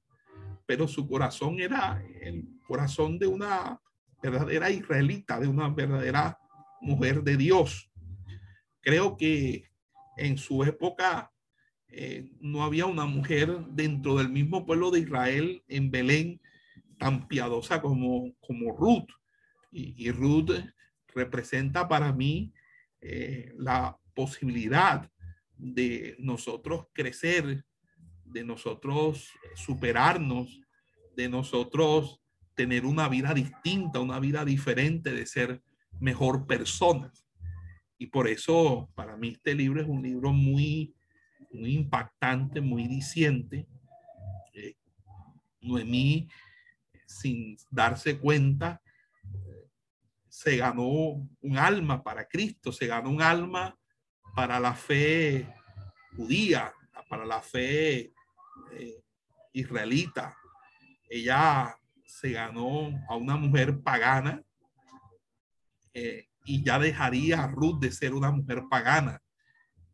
pero su corazón era el corazón de una verdadera israelita, de una verdadera mujer de Dios. Creo que en su época eh, no había una mujer dentro del mismo pueblo de Israel en Belén tan piadosa como, como Ruth. Y, Ruth representa para mí eh, la posibilidad de nosotros crecer, de nosotros superarnos, de nosotros tener una vida distinta, una vida diferente, de ser mejor persona. Y por eso para mí este libro es un libro muy, muy impactante, muy diciente. Eh, Noemí, sin darse cuenta, se ganó un alma para Cristo, se ganó un alma para la fe judía, para la fe eh, israelita. Ella se ganó a una mujer pagana eh, y ya dejaría a Ruth de ser una mujer pagana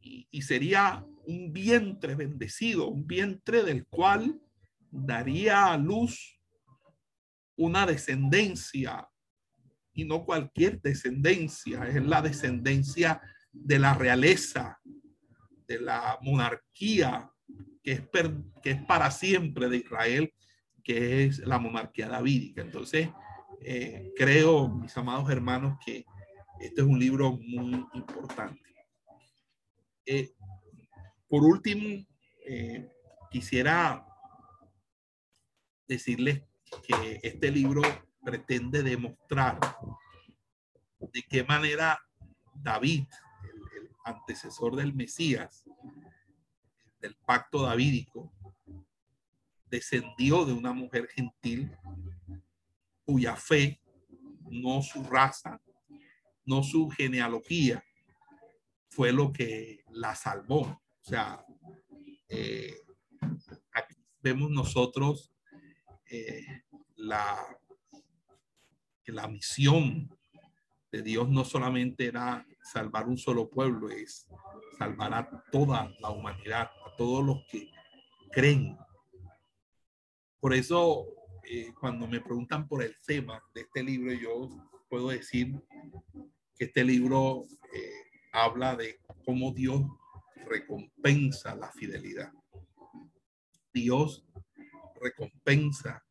y, y sería un vientre bendecido, un vientre del cual daría a luz una descendencia y no cualquier descendencia, es la descendencia de la realeza, de la monarquía que es, que es para siempre de Israel que es la monarquía davídica. Entonces, eh, creo, mis amados hermanos, que este es un libro muy importante. Eh, por último, eh, quisiera decirles que este libro pretende demostrar de qué manera David, el antecesor del Mesías, del pacto davídico descendió de una mujer gentil cuya fe, no su raza, no su genealogía, fue lo que la salvó. O sea, eh, aquí vemos nosotros eh, la, la misión de Dios no solamente era salvar un solo pueblo, es salvar a toda la humanidad, todos los que creen. Por eso, eh, cuando me preguntan por el tema de este libro, yo puedo decir que este libro eh, habla de cómo Dios recompensa la fidelidad. Dios recompensa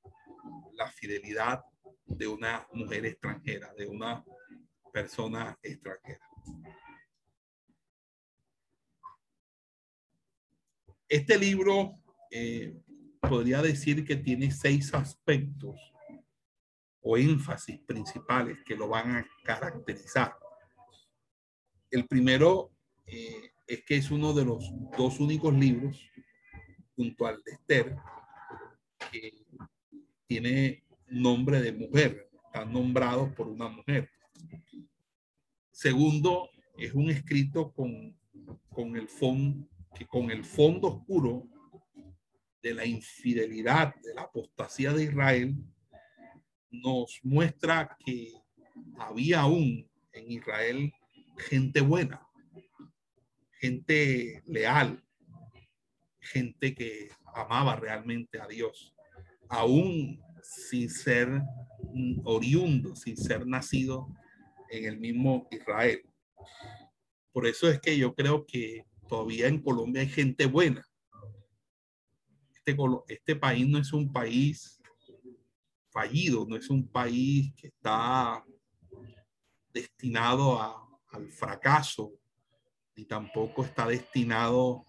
la fidelidad de una mujer extranjera, de una persona extranjera. Este libro eh, podría decir que tiene seis aspectos o énfasis principales que lo van a caracterizar. El primero eh, es que es uno de los dos únicos libros, junto al de Esther, que tiene nombre de mujer, están nombrados por una mujer. Segundo, es un escrito con, con el fondo que con el fondo oscuro de la infidelidad, de la apostasía de Israel, nos muestra que había aún en Israel gente buena, gente leal, gente que amaba realmente a Dios, aún sin ser oriundo, sin ser nacido en el mismo Israel. Por eso es que yo creo que todavía en Colombia hay gente buena. Este, este país no es un país fallido, no es un país que está destinado al fracaso, ni tampoco está destinado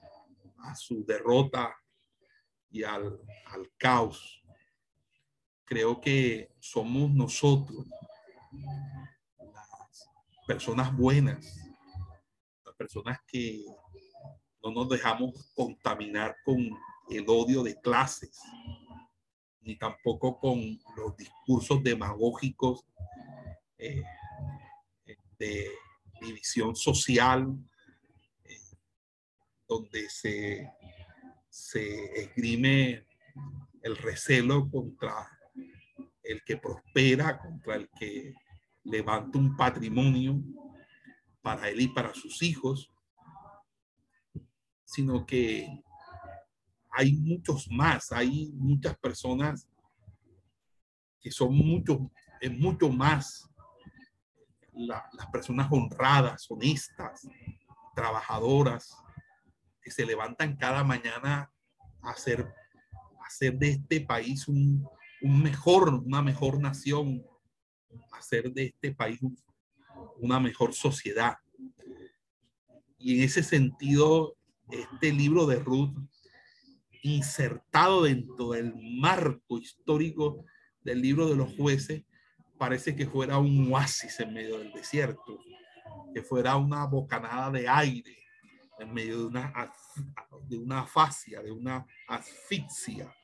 a su derrota y al caos. Creo que somos nosotros las personas buenas, las personas que no nos dejamos contaminar con el odio de clases, ni tampoco con los discursos demagógicos eh, de división social, eh, donde se, se esgrime el recelo contra el que prospera, contra el que levanta un patrimonio para él y para sus hijos, sino que hay muchos más, hay muchas personas que son mucho, es mucho más las personas honradas, honestas, trabajadoras, que se levantan cada mañana a hacer, hacer de este país un, un mejor, una mejor nación, hacer de este país una mejor sociedad. Y en ese sentido, este libro de Ruth insertado dentro del marco histórico del libro de los jueces, parece que fuera un oasis en medio del desierto, que fuera una bocanada de aire en medio de una, de una fascia, de una asfixia.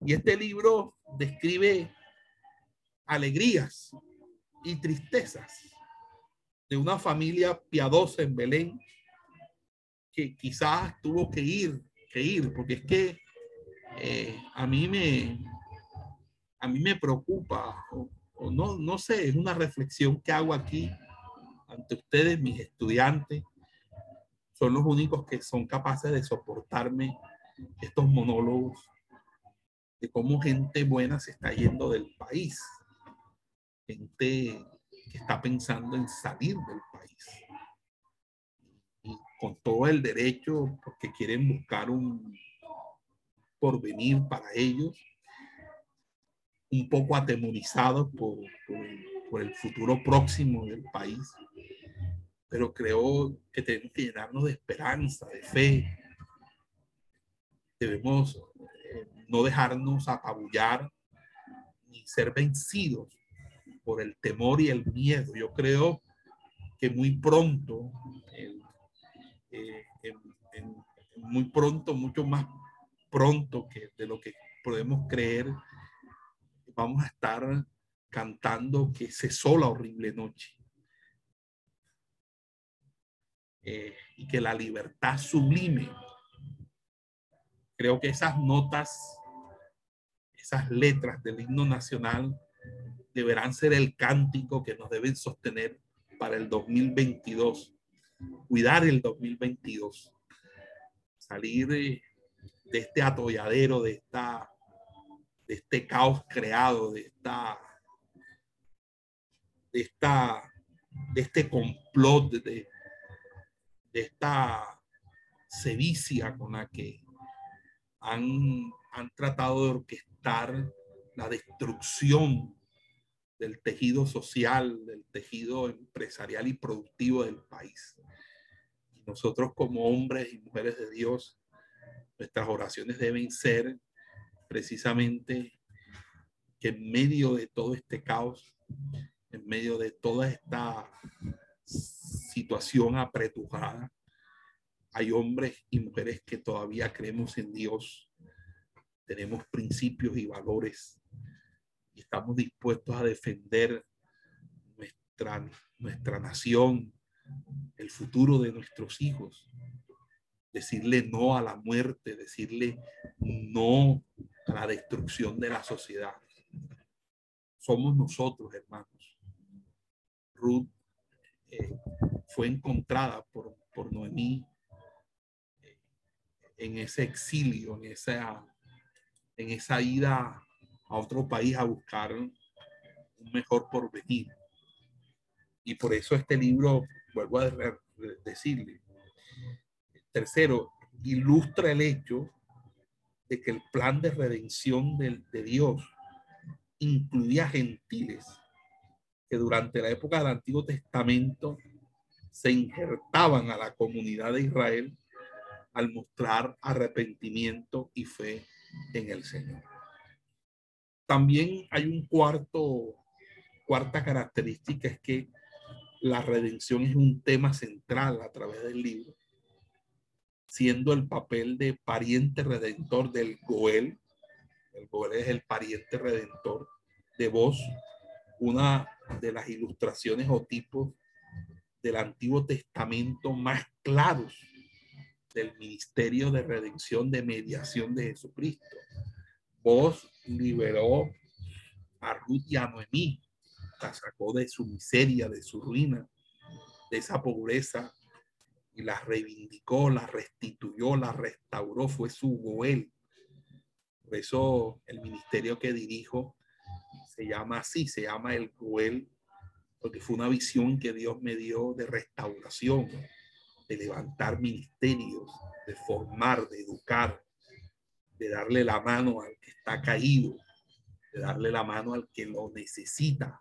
Y este libro describe alegrías y tristezas de una familia piadosa en Belén que quizás tuvo que ir, que ir, porque es que eh, a mí me, a mí me preocupa, o, no, no sé, es una reflexión que hago aquí ante ustedes, mis estudiantes, son los únicos que son capaces de soportarme estos monólogos de cómo gente buena se está yendo del país, gente que está pensando en salir del con todo el derecho, porque quieren buscar un porvenir para ellos, un poco atemorizados por, por, el futuro próximo del país. Pero creo que tenemos que llenarnos de esperanza, de fe. Debemos eh, no dejarnos apabullar ni ser vencidos por el temor y el miedo. Yo creo que muy pronto el muy pronto, mucho más pronto que de lo que podemos creer, vamos a estar cantando que cesó la horrible noche. Eh, y que la libertad sublime. Creo que esas notas, esas letras del himno nacional deberán ser el cántico que nos deben sostener para el 2022, cuidar el 2022, salir de, este atolladero, de, esta, de este caos creado, de esta, de esta, de este complot, de, de esta sevicia con la que han, han tratado de orquestar la destrucción del tejido social, del tejido empresarial y productivo del país. Y nosotros como hombres y mujeres de Dios, nuestras oraciones deben ser precisamente que en medio de todo este caos, en medio de toda esta situación apretujada, hay hombres y mujeres que todavía creemos en Dios, tenemos principios y valores y estamos dispuestos a defender nuestra, nuestra nación, el futuro de nuestros hijos, decirle no a la muerte, decirle no a la destrucción de la sociedad. Somos nosotros, hermanos. Ruth eh, fue encontrada por, por Noemí eh, en ese exilio, en esa, en esa ida a otro país a buscar un mejor porvenir. Y por eso este libro, vuelvo a decirle, tercero, ilustra el hecho de que el plan de redención de, de Dios incluía gentiles que durante la época del Antiguo Testamento se injertaban a la comunidad de Israel al mostrar arrepentimiento y fe en el Señor. También hay un cuarto, cuarta característica es que la redención es un tema central a través del libro, siendo el papel de pariente redentor del Goel. El Goel es el pariente redentor de vos, una de las ilustraciones o tipos del Antiguo Testamento más claros del ministerio de redención, de mediación de Jesucristo. Vos liberó a Ruth y a Noemí, la sacó de su miseria, de su ruina, de esa pobreza y la reivindicó, la restituyó, la restauró, fue su Goel. Por eso el ministerio que dirijo se llama así, se llama el Goel, porque fue una visión que Dios me dio de restauración, de levantar ministerios, de formar, de educar, de darle la mano al que está caído, de darle la mano al que lo necesita,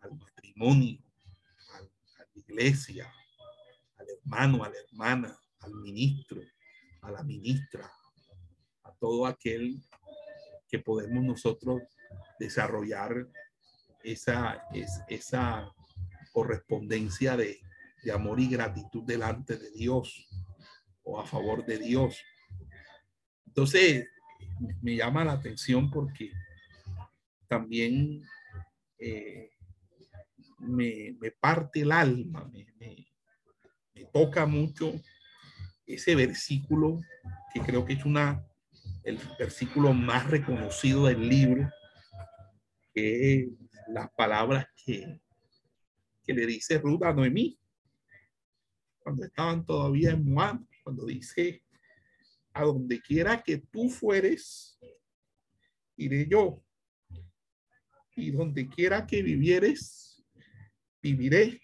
al matrimonio, a la iglesia, al hermano, a la hermana, al ministro, a la ministra, a todo aquel que podemos nosotros desarrollar esa, es, esa correspondencia de, de amor y gratitud delante de Dios o a favor de Dios. Entonces, me llama la atención porque también eh, me, me, parte el alma, me, me, toca mucho ese versículo que creo que es una, el versículo más reconocido del libro, que es las palabras que, que le dice Ruth a Noemí cuando estaban todavía en Moab, cuando dice, a donde quiera que tú fueres, iré yo. Y donde quiera que vivieres, viviré.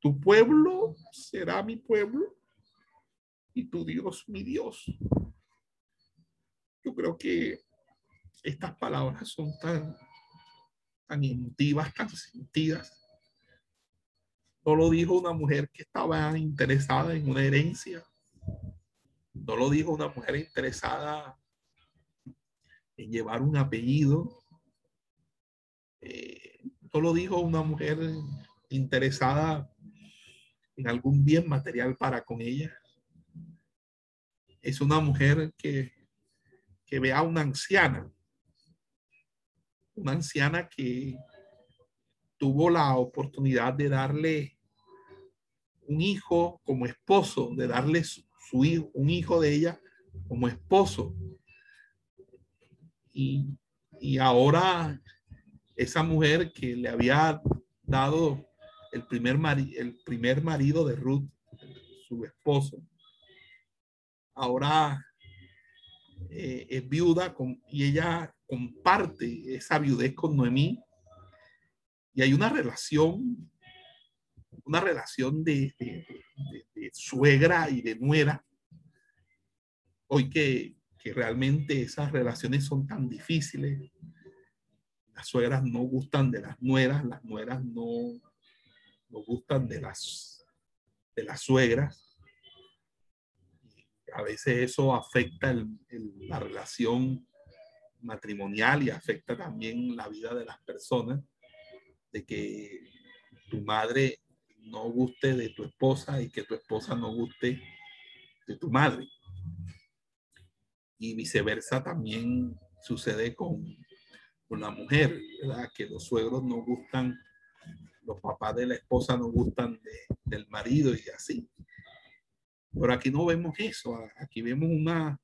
Tu pueblo será mi pueblo y tu Dios mi Dios. Yo creo que estas palabras son tan tan emotivas, tan sentidas. No lo dijo una mujer que estaba interesada en una herencia. No lo dijo una mujer interesada en llevar un apellido. Eh, no lo dijo una mujer interesada en algún bien material para con ella. es una mujer que, que ve a una anciana, una anciana que tuvo la oportunidad de darle un hijo como esposo, de darle su, hijo, un hijo de ella como esposo. Y, y ahora esa mujer que le había dado el primer, el primer marido de Ruth, su esposo, ahora eh, es viuda con, y ella comparte esa viudez con Noemí. Y hay una relación, una relación de, suegra y de nuera. Hoy que, que realmente esas relaciones son tan difíciles, las suegras no gustan de las nueras, las nueras no, no gustan de las, de las suegras. A veces eso afecta la relación matrimonial y afecta también la vida de las personas, de que tu madre no guste de tu esposa y que tu esposa no guste de tu madre. Y viceversa también sucede con, con la mujer, ¿verdad? que los suegros no gustan, los papás de la esposa no gustan del marido y así. Pero aquí no vemos eso, aquí vemos una,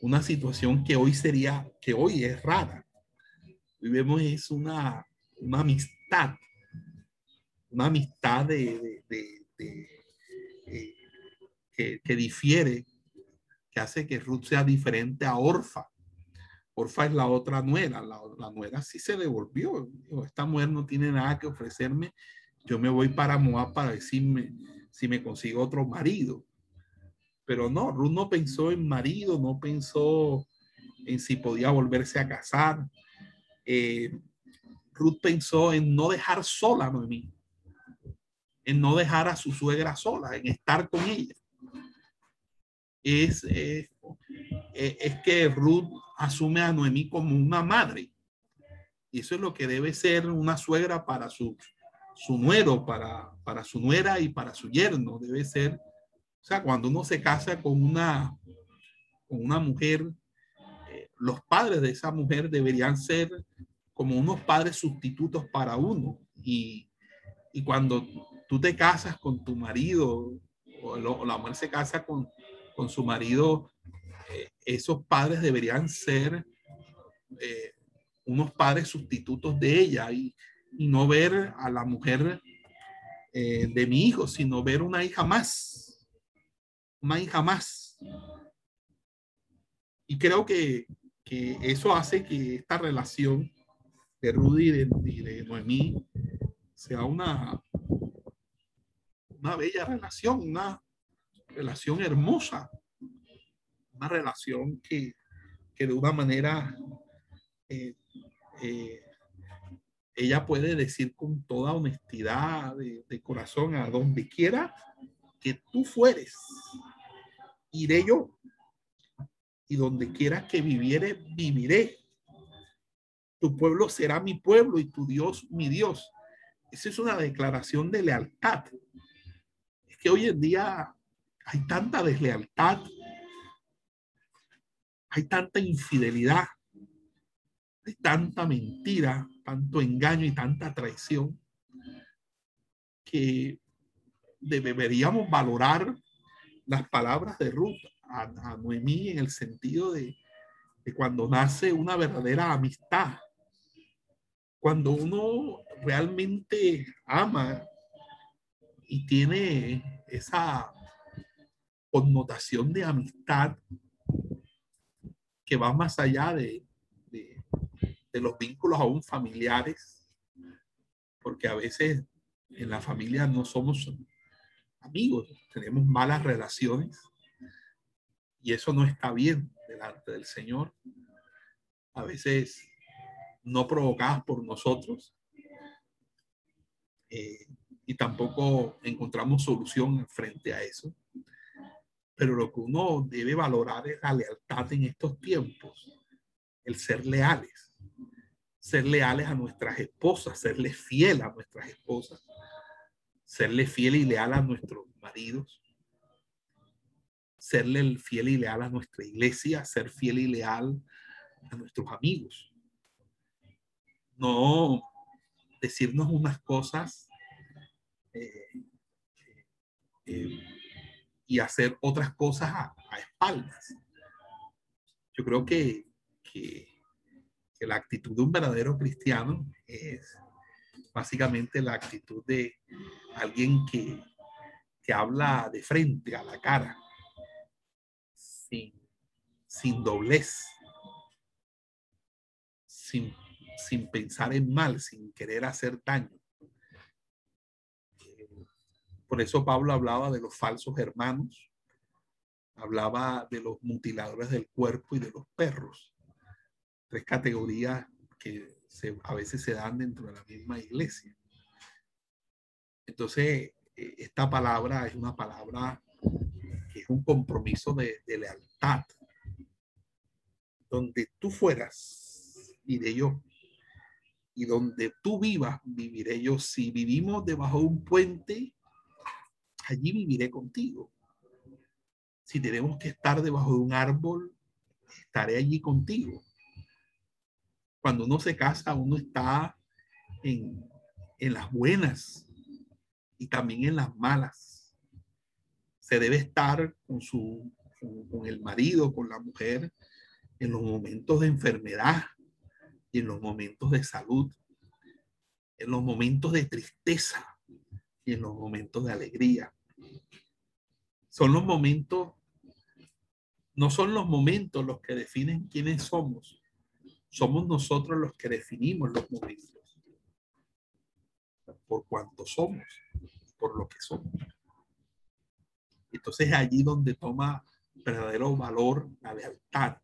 una situación que hoy sería, que hoy es rara. Hoy vemos es una, una amistad, una amistad de, eh, que, difiere, que hace que Ruth sea diferente a Orfa. Orfa es la otra nuera, la, la nuera sí se devolvió. Esta mujer no tiene nada que ofrecerme. Yo me voy para Moab para decirme si me consigo otro marido. Pero no, Ruth no pensó en marido, no pensó en si podía volverse a casar. Eh, Ruth pensó en no dejar sola a Noemí, no dejar a su suegra sola, en estar con ella. Es, es, es que Ruth asume a Noemí como una madre. Y eso es lo que debe ser una suegra para su, su nuero, para, para su nuera y para su yerno. Debe ser, o sea, cuando uno se casa con una, con una mujer, eh, los padres de esa mujer deberían ser como unos padres sustitutos para uno. Y, y cuando tú te casas con tu marido o, la mujer se casa con, con su marido, eh, esos padres deberían ser eh, unos padres sustitutos de ella y, no ver a la mujer eh, de mi hijo, sino ver una hija más, una hija más. Y creo que, que eso hace que esta relación de Rudy y de Noemí sea una, una bella relación, una relación hermosa una relación que, que de una manera eh, eh, ella puede decir con toda honestidad de, de, corazón a donde quiera que tú fueres, iré yo. Y donde quiera que viviere, viviré. Tu pueblo será mi pueblo y tu Dios mi Dios. Esa es una declaración de lealtad. Que hoy en día hay tanta deslealtad hay tanta infidelidad, hay tanta mentira, tanto engaño y tanta traición que deberíamos valorar las palabras de Ruth a, a Noemí en el sentido de, de cuando nace una verdadera amistad, cuando uno realmente ama y tiene esa connotación de amistad que va más allá de, de, los vínculos aún familiares, porque a veces en la familia no somos amigos, tenemos malas relaciones y eso no está bien delante del Señor. A veces no provocadas por nosotros eh, y tampoco encontramos solución frente a eso. Pero lo que uno debe valorar es la lealtad en estos tiempos, el ser leales, ser leales a nuestras esposas, serles fiel a nuestras esposas, serle fiel y leal a nuestros maridos. serle fiel y leal a nuestra iglesia, ser fiel y leal a nuestros amigos. No decirnos unas cosas y hacer otras cosas a, espaldas. Yo creo que, que, la actitud de un verdadero cristiano es básicamente la actitud de alguien que, que habla de frente a la cara, sin, sin doblez, sin, sin pensar en mal, sin querer hacer daño. Por eso Pablo hablaba de los falsos hermanos, hablaba de los mutiladores del cuerpo y de los perros. Tres categorías que a veces se dan dentro de la misma iglesia. Entonces, e, esta palabra es una palabra que es un compromiso de, de lealtad. Donde tú fueras, iré yo. Y donde tú vivas, viviré yo. Si vivimos debajo de un puente, allí viviré contigo. Si tenemos que estar debajo de un árbol, estaré allí contigo. Cuando uno se casa, uno está en, las buenas y también en las malas. Se debe estar con su con el marido, con la mujer, en los momentos de enfermedad y en los momentos de salud, en los momentos de tristeza en los momentos de alegría son los momentos, no son los momentos los que definen quiénes somos, somos nosotros los que definimos los momentos. Por cuánto somos, por lo que somos. Entonces es allí donde toma verdadero valor la lealtad,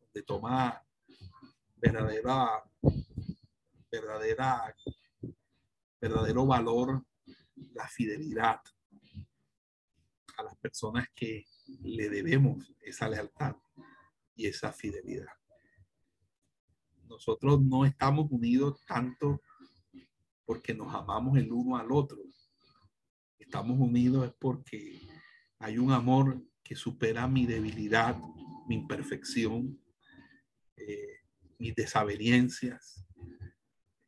donde toma verdadera, verdadera, verdadero valor la fidelidad a las personas que le debemos esa lealtad y esa fidelidad. Nosotros no estamos unidos tanto porque nos amamos el uno al otro. Estamos unidos es porque hay un amor que supera mi debilidad, mi imperfección, eh, mis desavenencias,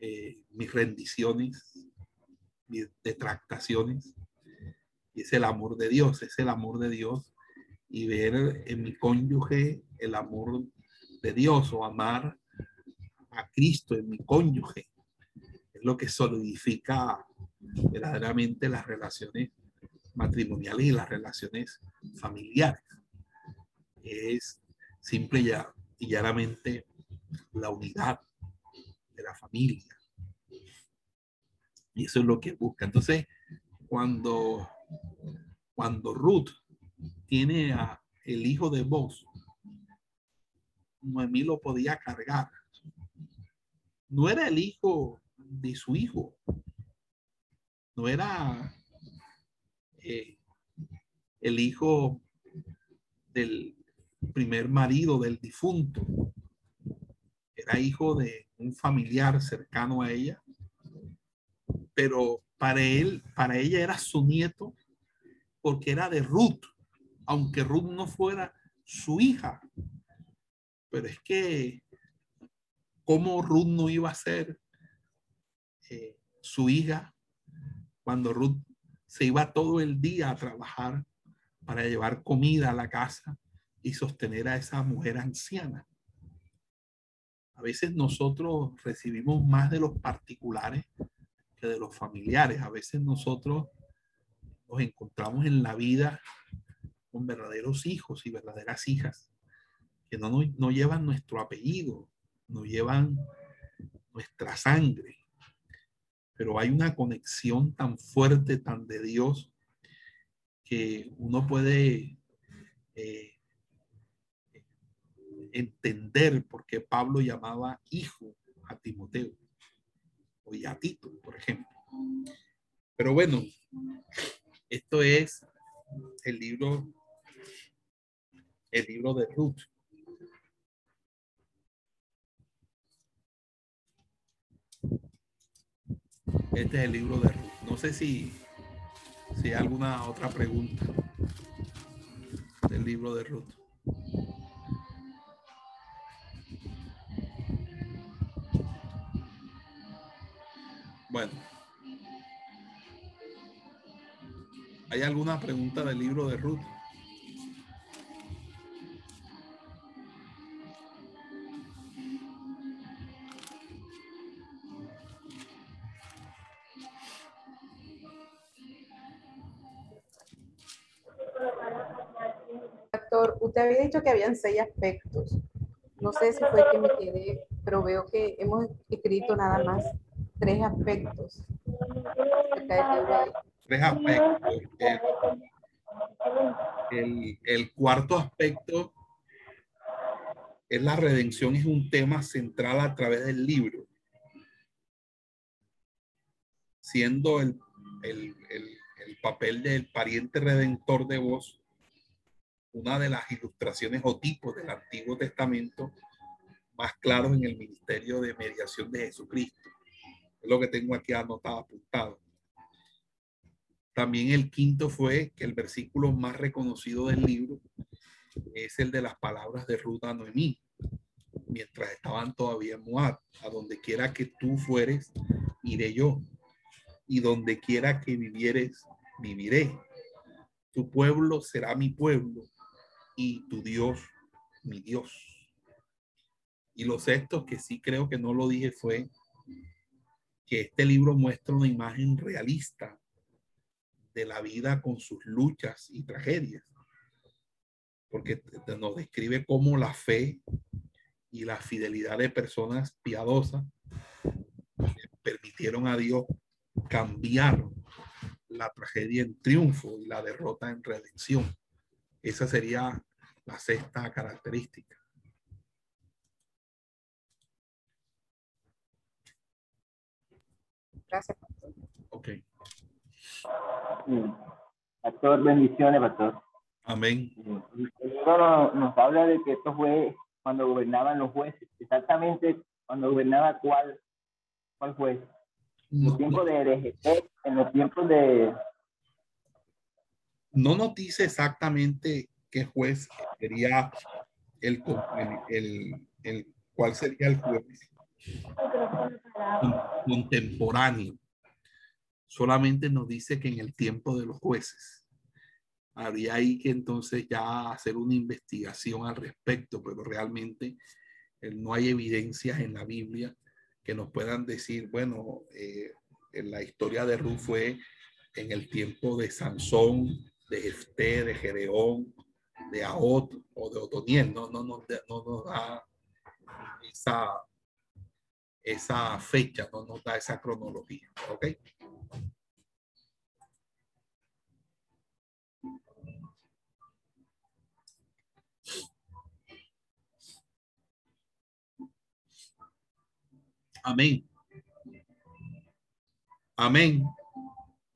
eh, mis rendiciones, mis detractaciones es el amor de Dios, es el amor de Dios. Y ver en mi cónyuge el amor de Dios o amar a Cristo en mi cónyuge. Es lo que solidifica verdaderamente las relaciones matrimoniales y las relaciones familiares. Es simple y llanamente la unidad de la familia. Y eso es lo que busca. Entonces, cuando cuando Ruth tiene a el hijo de Boz, Noemí lo podía cargar. No era el hijo de su hijo. No era eh, el hijo del primer marido del difunto. Era hijo de un familiar cercano a ella. Pero para él, para ella era su nieto porque era de Ruth, aunque Ruth no fuera su hija. Pero es que, ¿cómo Ruth no iba a ser eh, su hija cuando Ruth se iba todo el día a trabajar para llevar comida a la casa y sostener a esa mujer anciana? A veces nosotros recibimos más de los particulares que de los familiares. A veces nosotros nos encontramos en la vida con verdaderos hijos y verdaderas hijas que no, no, llevan nuestro apellido, no llevan nuestra sangre, pero hay una conexión tan fuerte, tan de Dios, que uno puede eh, entender por qué Pablo llamaba hijo a Timoteo o a Tito, por ejemplo. Pero bueno, esto es el libro, el libro de Ruth. Este es el libro de Ruth. No sé si, si hay alguna otra pregunta. libro de Ruth. Bueno. ¿Hay alguna pregunta del libro de Ruth?
Doctor, usted había dicho que habían seis aspectos. No sé si fue que me quedé, pero veo que hemos escrito nada más tres aspectos.
Tres aspectos. El, el, cuarto aspecto es la redención, es un tema central a través del libro, siendo el, el, el papel del pariente redentor de vos una de las ilustraciones o tipos del Antiguo Testamento más claros en el ministerio de mediación de Jesucristo. Es lo que tengo aquí anotado, apuntado. También el quinto fue que el versículo más reconocido del libro es el de las palabras de Ruth a Noemí, mientras estaban todavía en Moab. A donde quiera que tú fueres, iré yo. Y donde quiera que vivieres, viviré. Tu pueblo será mi pueblo y tu Dios, mi Dios. Y lo sexto, que sí creo que no lo dije, fue que este libro muestra una imagen realista de la vida con sus luchas y tragedias, porque nos describe cómo la fe y la fidelidad de personas piadosas permitieron a Dios cambiar la tragedia en triunfo y la derrota en redención. Esa sería la sexta característica.
Gracias.
Ok.
Pastor, bendiciones, pastor.
Amén.
Nos, nos habla de que esto fue cuando gobernaban los jueces. Exactamente cuando gobernaba cuál, cuál juez. En los tiempos de RGT, en los tiempos de...
No nos dice exactamente qué juez sería el, el, el, cuál sería el juez contemporáneo. Solamente nos dice que en el tiempo de los jueces. Habría ahí que entonces ya hacer una investigación al respecto, pero realmente eh, no hay evidencias en la Biblia que nos puedan decir, bueno, eh, en la historia de Ruth fue en el tiempo de Sansón, de Jefté, de Gereón, de Aot o de Otoniel. No, no, no, no nos da esa, esa fecha, no nos da esa cronología. ¿Ok? Amén. Amén.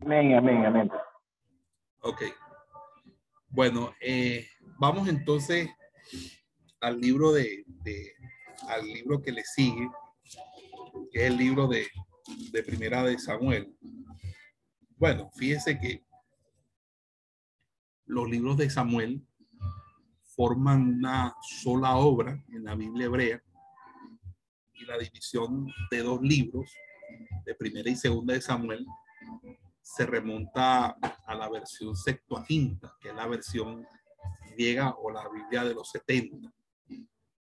Amén, amén, amén.
Ok. Bueno, eh, vamos entonces al libro de, de, al libro que le sigue, que es el libro de, de Primera de Samuel. Bueno, fíjese que los libros de Samuel forman una sola obra en la Biblia hebrea y la división de dos libros, de Primera y Segunda de Samuel, se remonta a la versión Septuaginta, que es la versión griega o la Biblia de los 70,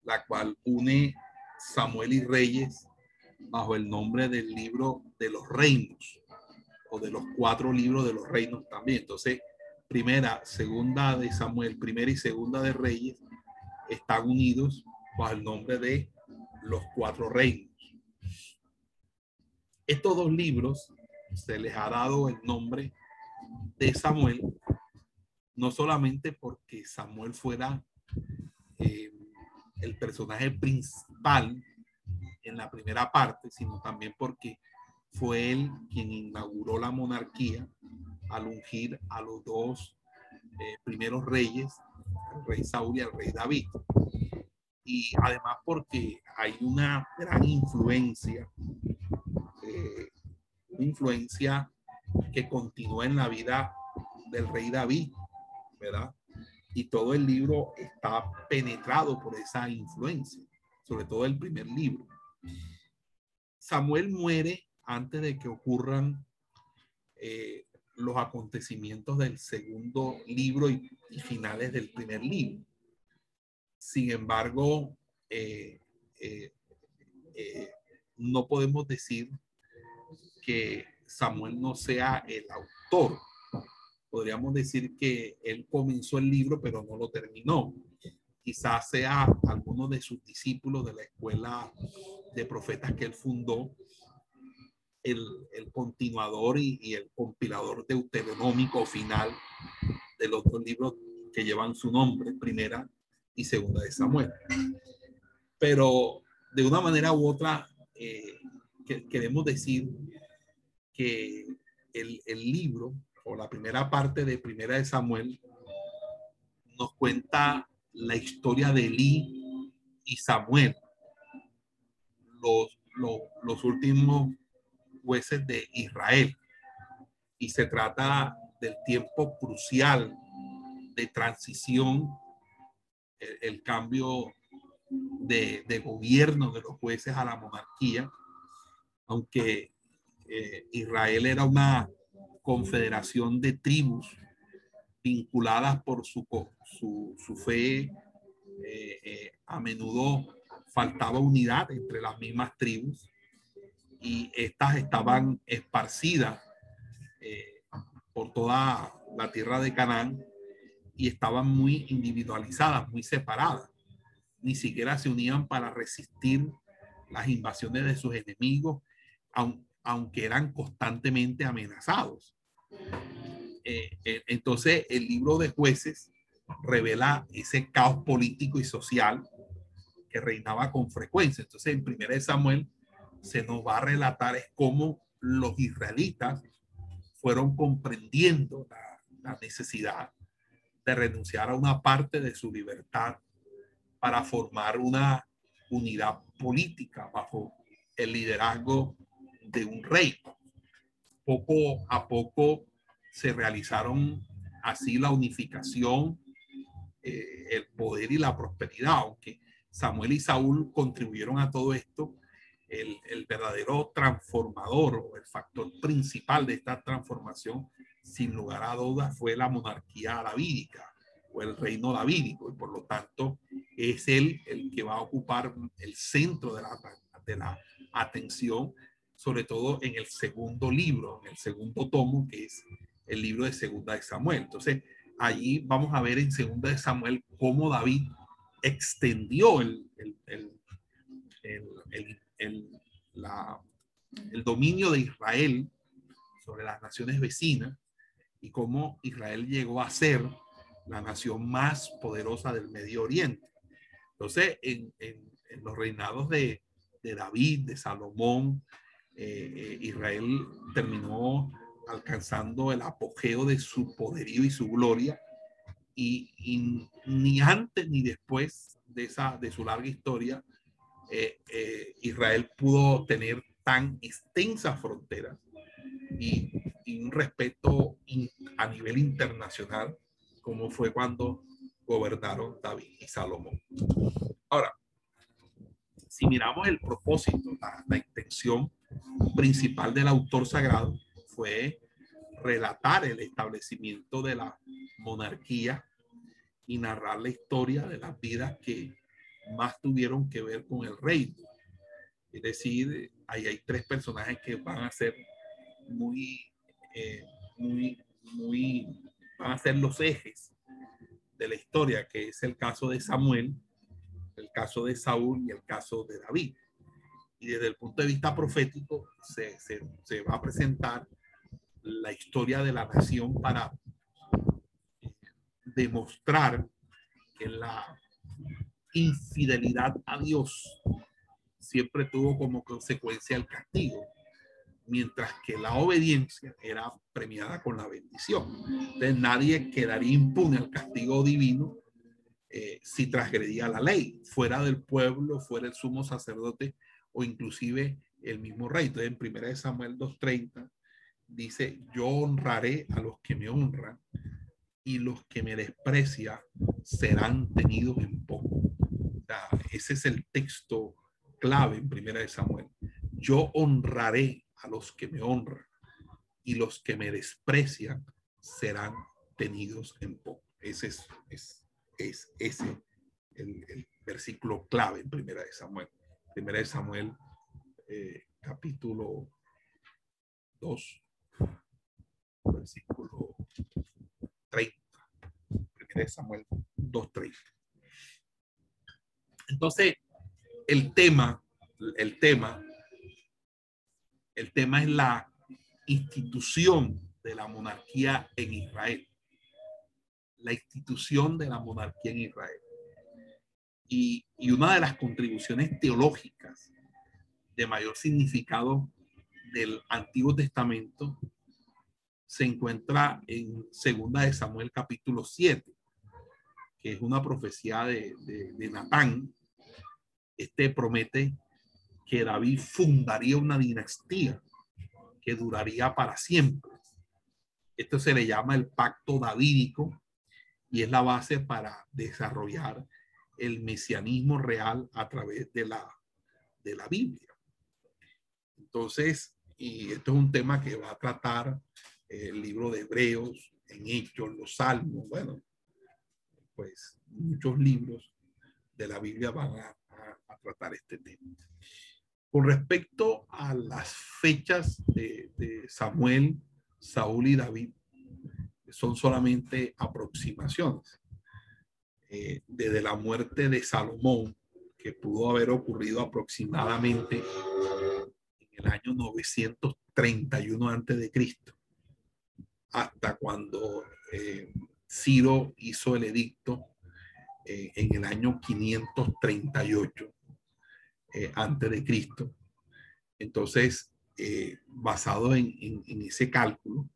la cual une Samuel y Reyes bajo el nombre del libro de los reinos o de los cuatro libros de los reinos también. Entonces, primera, segunda de Samuel, primera y segunda de Reyes están unidos bajo el nombre de los cuatro reinos. Estos dos libros se les ha dado el nombre de Samuel, no solamente porque Samuel fuera eh, el personaje principal en la primera parte, sino también porque fue él quien inauguró la monarquía al ungir a los dos eh, primeros reyes, el rey Saúl y el rey David. Y además porque hay una gran influencia, eh, influencia que continúa en la vida del rey David, ¿verdad? y todo el libro está penetrado por esa influencia, sobre todo el primer libro. Samuel muere antes de que ocurran eh, los acontecimientos del segundo libro y, finales del primer libro. Sin embargo, eh, eh, no podemos decir que Samuel no sea el autor podríamos decir que él comenzó el libro, pero no lo terminó. Quizás sea alguno de sus discípulos de la escuela de profetas que él fundó, el, el continuador y, el compilador deuteronómico final de los dos libros que llevan su nombre, primera y segunda de Samuel. Pero de una manera u otra, eh, que, queremos decir que el, el libro o la primera parte de Primera de Samuel nos cuenta la historia de Elí y Samuel, los, los, últimos jueces de Israel. Y se trata del tiempo crucial de transición, el, cambio de, de, gobierno de los jueces a la monarquía, aunque eh, Israel era una confederación de tribus vinculadas por su, su, fe. Eh, eh, a menudo faltaba unidad entre las mismas tribus y estas estaban esparcidas eh, por toda la tierra de Canaán y estaban muy individualizadas, muy separadas. Ni siquiera se unían para resistir las invasiones de sus enemigos, aunque eran constantemente amenazados. Eh, eh, entonces, el libro de jueces revela ese caos político y social que reinaba con frecuencia. Entonces, en primera de Samuel se nos va a relatar es cómo los israelitas fueron comprendiendo la, la necesidad de renunciar a una parte de su libertad para formar una unidad política bajo el liderazgo de un rey poco a poco se realizaron así la unificación, eh, el poder y la prosperidad, aunque Samuel y Saúl contribuyeron a todo esto, el, el, verdadero transformador o el factor principal de esta transformación, sin lugar a dudas, fue la monarquía davídica o el reino davídico, y por lo tanto es él el que va a ocupar el centro de la, de la atención sobre todo en el segundo libro, en el segundo tomo, que es el libro de Segunda de Samuel. Entonces, allí vamos a ver en Segunda de Samuel cómo David extendió el, el, el, el, dominio de Israel sobre las naciones vecinas y cómo Israel llegó a ser la nación más poderosa del Medio Oriente. Entonces, en, en, en los reinados de, de David, de Salomón, eh, eh, Israel terminó alcanzando el apogeo de su poderío y su gloria. Y, ni antes ni después de, esa, de su larga historia, eh, Israel pudo tener tan extensas fronteras y, y un respeto a nivel internacional como fue cuando gobernaron David y Salomón. Ahora, si miramos el propósito, la, intención principal del autor sagrado fue relatar el establecimiento de la monarquía y narrar la historia de las vidas que más tuvieron que ver con el rey. Es decir, ahí hay tres personajes que van a ser muy, eh, muy, muy, van a ser los ejes de la historia, que es el caso de Samuel, el caso de Saúl y el caso de David. Y desde el punto de vista profético se, se, se va a presentar la historia de la nación para demostrar que la infidelidad a Dios siempre tuvo como consecuencia el castigo, mientras que la obediencia era premiada con la bendición. Entonces nadie quedaría impune al castigo divino eh, si transgredía la ley, fuera del pueblo, fuera el sumo sacerdote o inclusive el mismo rey. Entonces, en primera de Samuel 2.30 dice, yo honraré a los que me honran y los que me desprecian serán tenidos en poco. Ese es el texto clave en Primera de Samuel. Yo honraré a los que me honran y los que me desprecian serán tenidos en poco. Ese es, es, es ese el, el, versículo clave en Primera de Samuel. Primera de Samuel, eh, capítulo 2, versículo 30. Primera de Samuel 2.30. Entonces, el tema, el tema, el tema es la institución de la monarquía en Israel. La institución de la monarquía en Israel. Y, y una de las contribuciones teológicas de mayor significado del Antiguo Testamento se encuentra en Segunda de Samuel capítulo 7, que es una profecía de, de, Natán. Este promete que David fundaría una dinastía que duraría para siempre. Esto se le llama el pacto davídico y es la base para desarrollar el mesianismo real a través de la, de la Biblia. Entonces, y esto es un tema que va a tratar el libro de Hebreos, en Hechos, los Salmos, bueno, pues muchos libros de la Biblia van a, tratar este tema. Con respecto a las fechas de, Samuel, Saúl y David, son solamente aproximaciones. Eh, desde la muerte de Salomón, que pudo haber ocurrido aproximadamente en el año 931 antes de Cristo, hasta cuando eh, Ciro hizo el edicto eh, en el año 538 eh, antes de Cristo. Entonces, eh, basado en, en, ese cálculo,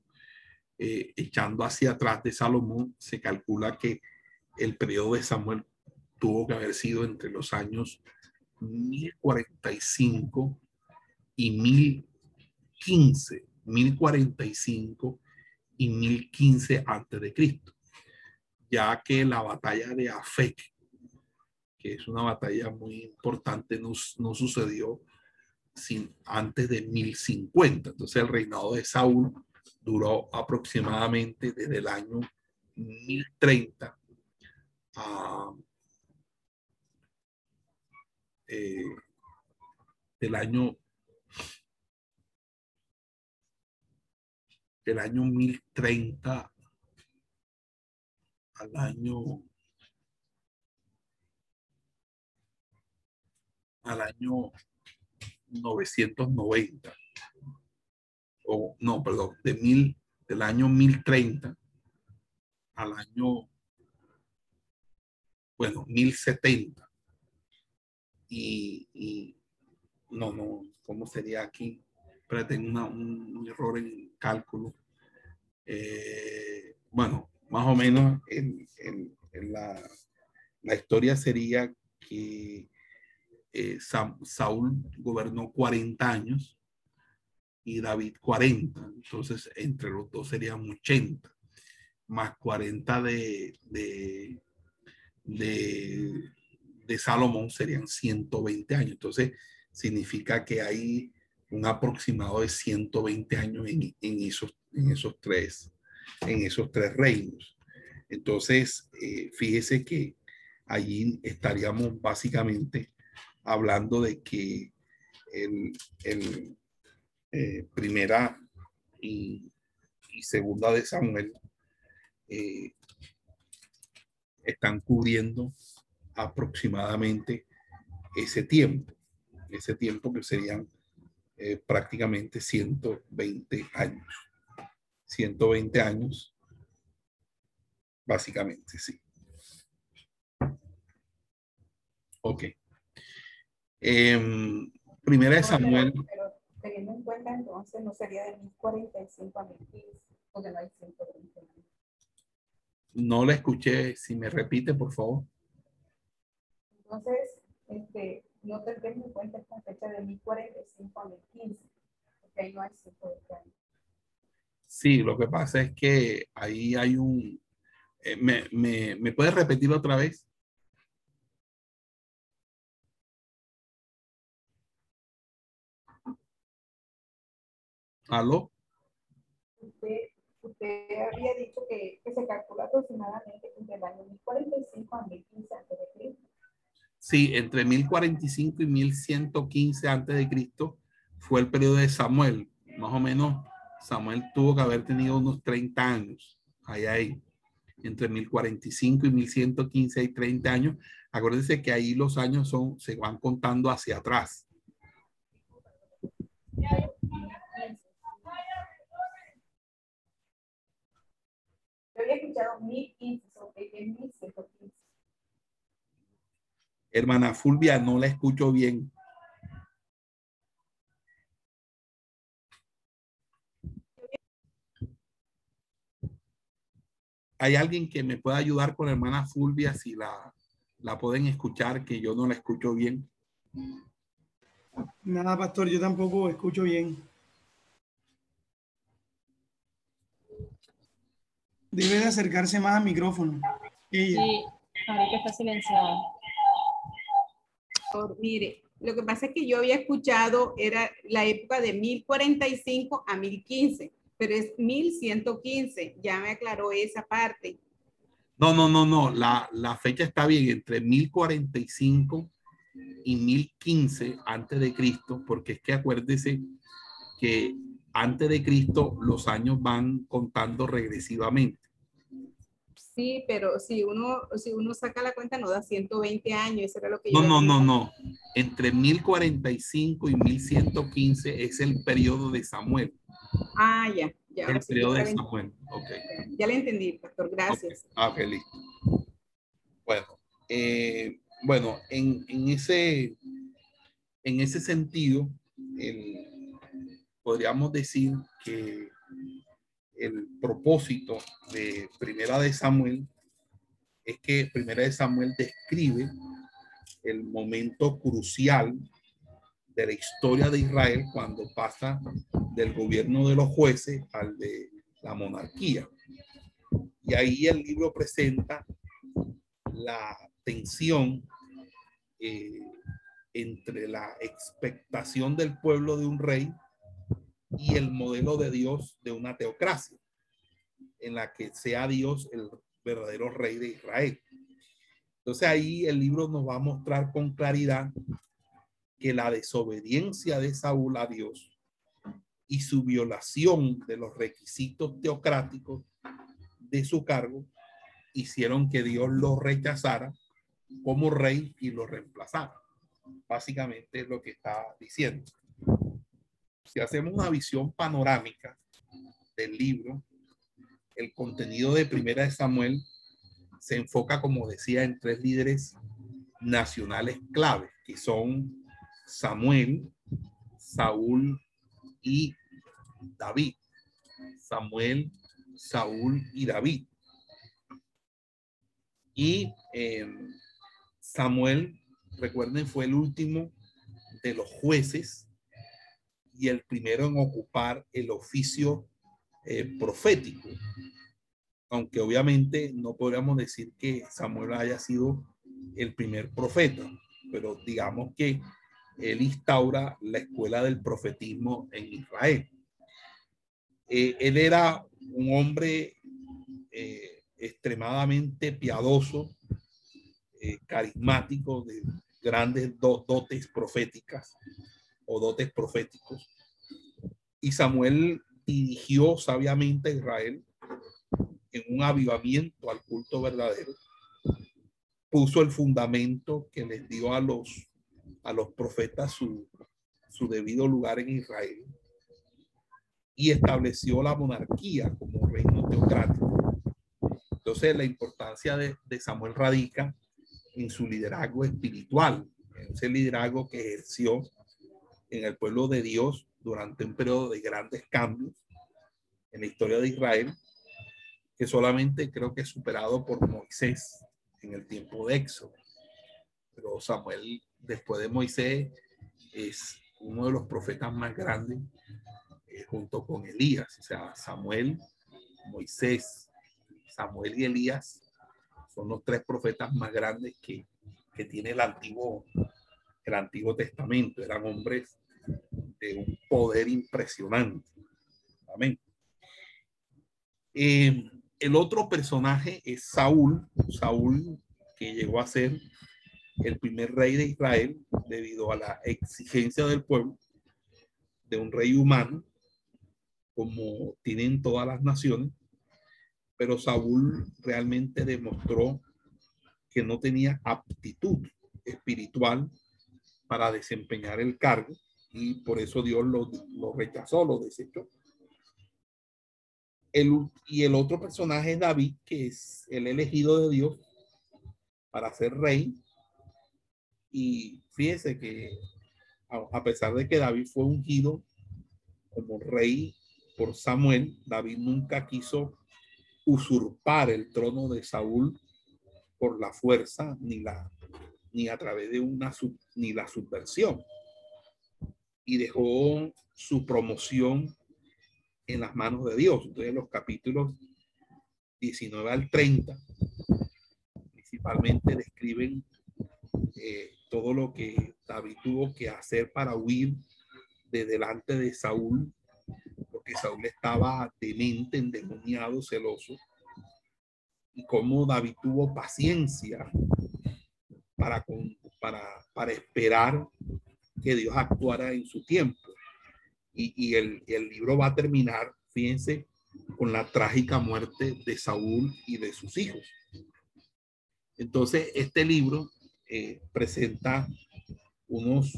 echando hacia atrás de Salomón, se calcula que el periodo de Samuel tuvo que haber sido entre los años 1045 y 1015, 1045 y 1015 antes de Cristo, ya que la batalla de Afek, que es una batalla muy importante, no, no sucedió sin, antes de 1050. Entonces el reinado de Saúl duró aproximadamente desde el año 1030 a eh, del año del año 1030 al año al año 990 o no, perdón, de mil, del año 1030 al año, bueno, 1070. Y, y no, no, ¿cómo sería aquí? Pero tengo un, un, error en cálculo. Eh, bueno, más o menos en, en, en la, la historia sería que eh, Saúl gobernó 40 años y David 40. Entonces, entre los dos serían 80, más 40 de, de, de, de Salomón serían 120 años. Entonces, significa que hay un aproximado de 120 años en, esos, en, esos, tres, en esos tres reinos. Entonces, eh, fíjese que allí estaríamos básicamente hablando de que el, eh, primera y, y, segunda de Samuel eh, están cubriendo aproximadamente ese tiempo, ese tiempo que serían eh, prácticamente 120 años. 120 años, básicamente, sí. Ok. Eh, primera de Samuel.
Pero, pero, teniendo en cuenta entonces, no sería de 1045 a 1015, porque no hay 120 años.
No la escuché. Si me repite, por favor.
Entonces, este, no tendremos en cuenta esta fecha de 1045 a 1015, porque ahí no hay 120 años.
Sí, lo que pasa es que ahí hay un, Eh, ¿Me, me, me puedes repetir otra vez? ¿Aló?
Usted, usted había dicho que, que se calcula aproximadamente entre el año 1045 a 1015 antes de Cristo.
Sí, entre 1045 y 1115 antes de Cristo fue el periodo de Samuel. Más o menos, Samuel tuvo que haber tenido unos 30 años. Ahí, ahí. Entre 1045 y 1115 hay 30 años. Acuérdense que ahí los años son, se van contando hacia atrás.
Yo había escuchado 1015, sobre que es 1115.
Hermana Fulvia, no la escucho bien. ¿Hay alguien que me pueda ayudar con la hermana Fulvia si la, la pueden escuchar, que yo no la escucho bien?
Nada, pastor, yo tampoco escucho bien. Debe de acercarse más al micrófono. Ella.
Sí, ahorita está silenciada.
Mire, lo que pasa es que yo había escuchado, era la época de 1045 a 1015, pero es 1115. Ya me aclaró esa parte.
No, no, no, no. La, la fecha está bien entre 1045 y 1015 antes de Cristo, porque es que acuérdese que antes de Cristo los años van contando regresivamente.
Sí, pero si uno, si uno saca la cuenta, no da 120 años. Eso era lo que yo
No, no, no, no. Entre 1045 y 1115 es el periodo de Samuel.
Ah, ya, ya.
El
sí,
periodo de Samuel. Ok.
ya le entendí, pastor. Gracias.
Ok. Ah, ok, listo. Bueno, eh, bueno, en, en ese, en ese sentido, el- podríamos decir que el propósito de Primera de Samuel es que Primera de Samuel describe el momento crucial de la historia de Israel cuando pasa del gobierno de los jueces al de la monarquía. Y ahí el libro presenta la tensión eh, entre la expectación del pueblo de un rey y el modelo de Dios de una teocracia, en la que sea Dios el verdadero rey de Israel. Entonces ahí el libro nos va a mostrar con claridad que la desobediencia de Saúl a Dios y su violación de los requisitos teocráticos de su cargo hicieron que Dios lo rechazara como rey y lo reemplazara. Básicamente es lo que está diciendo. Si hacemos una visión panorámica del libro, el contenido de Primera de Samuel se enfoca, como decía, en tres líderes nacionales claves, que son Samuel, Saúl y David. Samuel, Saúl y David. Y eh, Samuel, recuerden, fue el último de los jueces y el primero en ocupar el oficio eh, profético. Aunque obviamente no podríamos decir que Samuel haya sido el primer profeta, pero digamos que él instaura la escuela del profetismo en Israel. Eh, él era un hombre eh, extremadamente piadoso, eh, carismático, de grandes do- dotes proféticas o dotes proféticos. Y Samuel dirigió sabiamente a Israel en un avivamiento al culto verdadero. Puso el fundamento que les dio a los, a los profetas su, su debido lugar en Israel y estableció la monarquía como reino teocrático. Entonces, la importancia de, de Samuel radica en su liderazgo espiritual, en ese liderazgo que ejerció en el pueblo de Dios durante un periodo de grandes cambios en la historia de Israel, que solamente creo que es superado por Moisés en el tiempo de Éxodo. Pero Samuel, después de Moisés, es uno de los profetas más grandes eh, junto con Elías. O sea, Samuel, Moisés, Samuel y Elías son los tres profetas más grandes que, que tiene el antiguo, el Antiguo Testamento. Eran hombres de un poder impresionante. Amén. Eh, el otro personaje es Saúl. Saúl, que llegó a ser el primer rey de Israel debido a la exigencia del pueblo de un rey humano, como tienen todas las naciones. Pero Saúl realmente demostró que no tenía aptitud espiritual para desempeñar el cargo y por eso Dios lo, lo rechazó, lo desechó. El, y el otro personaje es David, que es el elegido de Dios para ser rey. Y fíjese que a, pesar de que David fue ungido como rey por Samuel, David nunca quiso usurpar el trono de Saúl por la fuerza ni la ni a través de una ni la subversión y dejó su promoción en las manos de Dios. Entonces los capítulos 19 al 30 principalmente describen eh, todo lo que David tuvo que hacer para huir de delante de Saúl, porque Saúl estaba demente, endemoniado, celoso, y cómo David tuvo paciencia para, para, para esperar que Dios actuara en su tiempo. Y, el, el, libro va a terminar, fíjense, con la trágica muerte de Saúl y de sus hijos. Entonces, este libro eh, presenta unos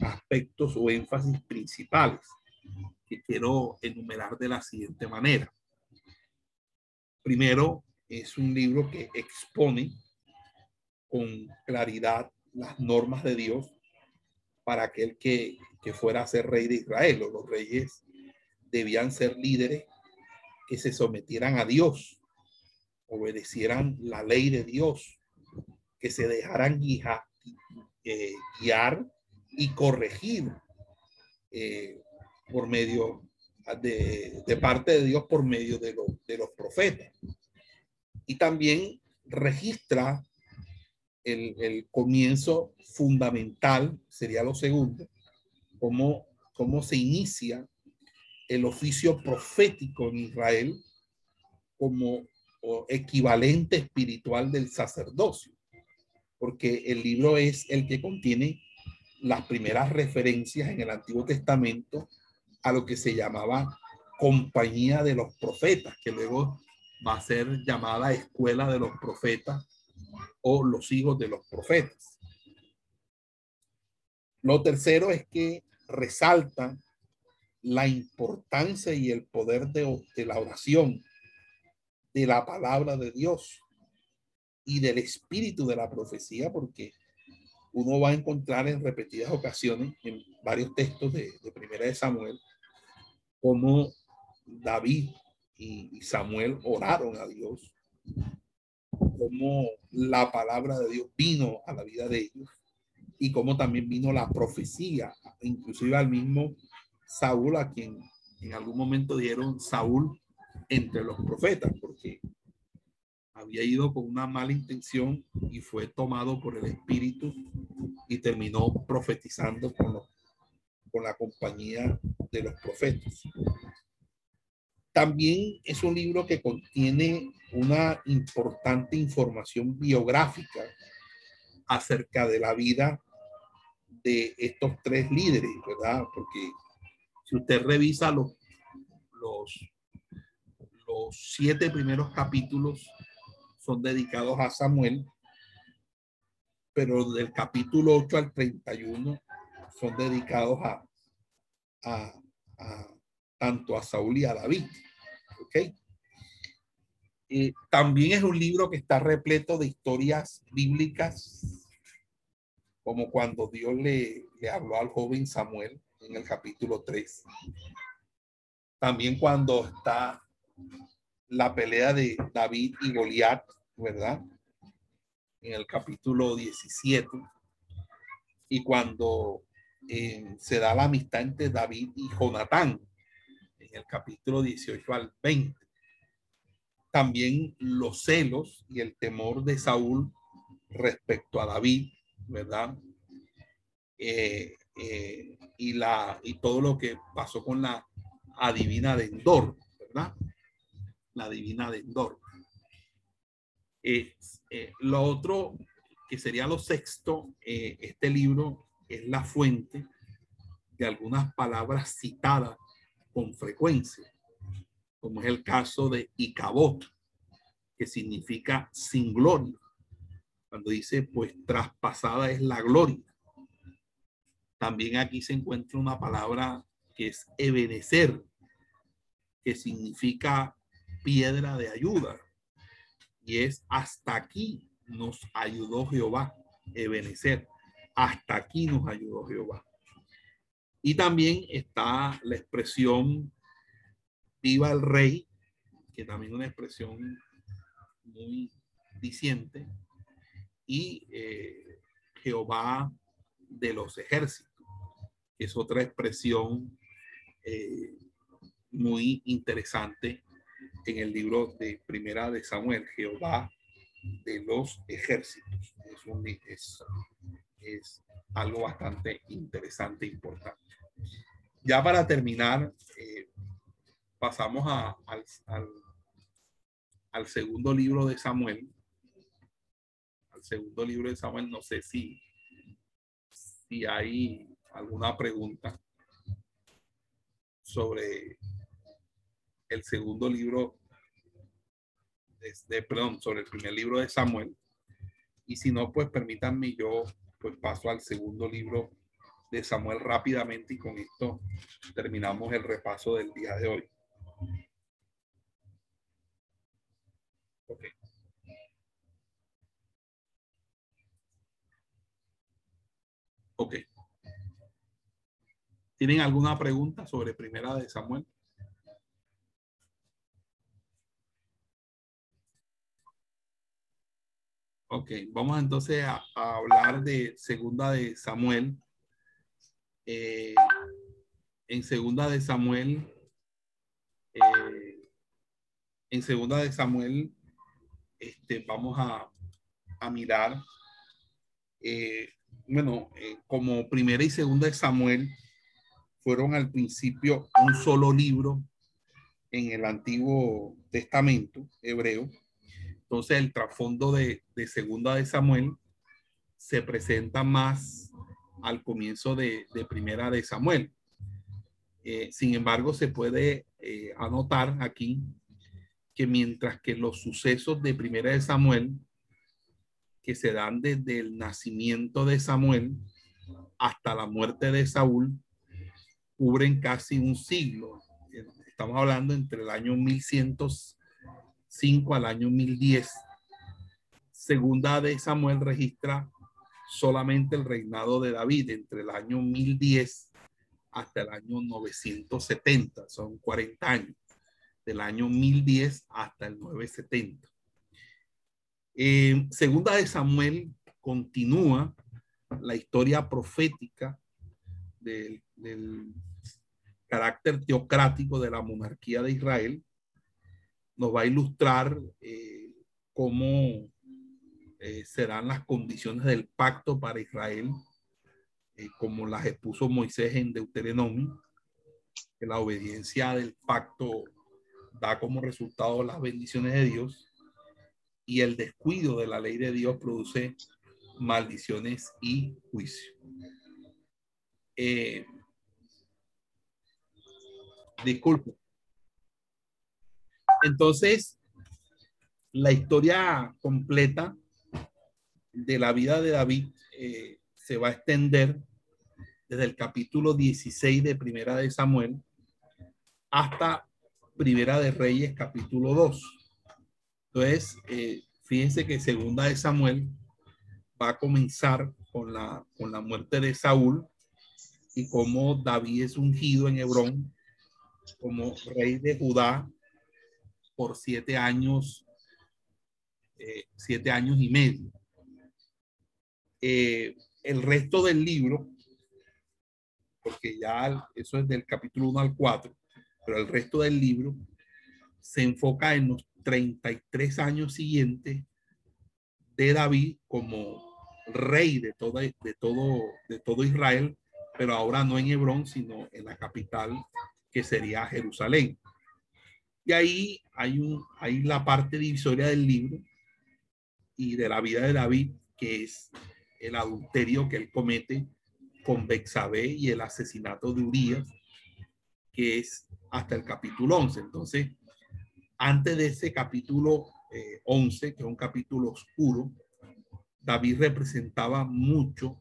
aspectos o énfasis principales que quiero enumerar de la siguiente manera. Primero, es un libro que expone con claridad las normas de Dios para aquel que, que fuera a ser rey de Israel. O los reyes debían ser líderes que se sometieran a Dios, obedecieran la ley de Dios, que se dejaran eh, guiar y corregir eh, por medio de, parte de Dios por medio de, de los profetas. Y también registra el, comienzo fundamental, sería lo segundo, cómo, cómo se inicia el oficio profético en Israel como equivalente espiritual del sacerdocio, porque el libro es el que contiene las primeras referencias en el Antiguo Testamento a lo que se llamaba compañía de los profetas, que luego va a ser llamada escuela de los profetas o los hijos de los profetas. Lo tercero es que resalta la importancia y el poder de, la oración, de la palabra de Dios y del espíritu de la profecía, porque uno va a encontrar en repetidas ocasiones en varios textos de, Primera de Samuel como David y Samuel oraron a Dios cómo la palabra de Dios vino a la vida de ellos y cómo también vino la profecía, inclusive al mismo Saúl, a quien en algún momento dieron Saúl entre los profetas, porque había ido con una mala intención y fue tomado por el Espíritu y terminó profetizando con, con la compañía de los profetas. También es un libro que contiene una importante información biográfica acerca de la vida de estos tres líderes, ¿verdad? Porque si usted revisa los, los, siete primeros capítulos son dedicados a Samuel, pero del capítulo 8 al 31 son dedicados a, a tanto a Saúl y a David. ¿Ok? también es un libro que está repleto de historias bíblicas, como cuando Dios le, habló al joven Samuel en el capítulo 3. También cuando está la pelea de David y Goliat, ¿verdad? En el capítulo 17. Y cuando eh, se da la amistad entre David y Jonatán, en el capítulo 18 al 20. también los celos y el temor de Saúl respecto a David, ¿verdad? Eh, eh, y, la, y todo lo que pasó con la adivina de Endor, ¿verdad? La adivina de Endor. Eh, lo otro que sería lo sexto, este libro es la fuente de algunas palabras citadas con frecuencia, como es el caso de Icabot, que significa sin gloria. Cuando dice, pues traspasada es la gloria. También aquí se encuentra una palabra que es ebenecer, que significa piedra de ayuda. Y es hasta aquí nos ayudó Jehová, ebenecer. Hasta aquí nos ayudó Jehová. Y también está la expresión viva el rey, que también es una expresión muy diciente, y eh, Jehová de los ejércitos, que es otra expresión eh, muy interesante en el libro de Primera de Samuel, Jehová de los ejércitos. Es, es, algo bastante interesante e importante. Ya para terminar, eh, pasamos a, al, al, al, segundo libro de Samuel. Al segundo libro de Samuel, no sé si, si hay alguna pregunta sobre el segundo libro, de, perdón, sobre el primer libro de Samuel. Y si no, pues permítanme, yo pues paso al segundo libro de Samuel rápidamente y con esto terminamos el repaso del día de hoy. Ok. Ok. ¿Tienen alguna pregunta sobre primera de Samuel? Ok, vamos entonces a, hablar de segunda de Samuel. Eh, en segunda de Samuel eh, en segunda de Samuel, este, vamos a, a mirar, eh, bueno, como primera y segunda de Samuel fueron al principio un solo libro en el Antiguo Testamento hebreo. Entonces el trasfondo de, segunda de Samuel se presenta más al comienzo de, primera de Samuel. Eh, sin embargo, se puede eh, anotar aquí que mientras que los sucesos de Primera de Samuel, que se dan desde el nacimiento de Samuel hasta la muerte de Saúl, cubren casi un siglo. Estamos hablando entre el año 1105 al año 1010. Segunda de Samuel registra solamente el reinado de David entre el año 1010 hasta el año 970, son 40 años, del año 1010 hasta el 970. segunda de Samuel continúa la historia profética del, carácter teocrático de la monarquía de Israel. Nos va a ilustrar eh, cómo eh, serán las condiciones del pacto para Israel eh, como las expuso Moisés en Deuteronomio, que la obediencia del pacto da como resultado las bendiciones de Dios y el descuido de la ley de Dios produce maldiciones y juicio. Disculpe. Entonces, la historia completa de la vida de David eh, se va a extender desde el capítulo 16 de Primera de Samuel hasta Primera de Reyes, capítulo 2. Entonces, eh, fíjense que Segunda de Samuel va a comenzar con la, con la muerte de Saúl y cómo David es ungido en Hebrón como rey de Judá por siete años, eh, siete años y medio. Eh, el resto del libro porque ya eso es del capítulo 1 al 4, pero el resto del libro se enfoca en los 33 años siguientes de David como rey de, toda, de, todo, de todo Israel, pero ahora no en Hebrón, sino en la capital que sería Jerusalén. Y ahí hay, un, hay la parte divisoria del libro y de la vida de David, que es el adulterio que él comete con Bexabé y el asesinato de Urias, que es hasta el capítulo 11. Entonces, antes de ese capítulo 11, eh, que es un capítulo oscuro, David representaba mucho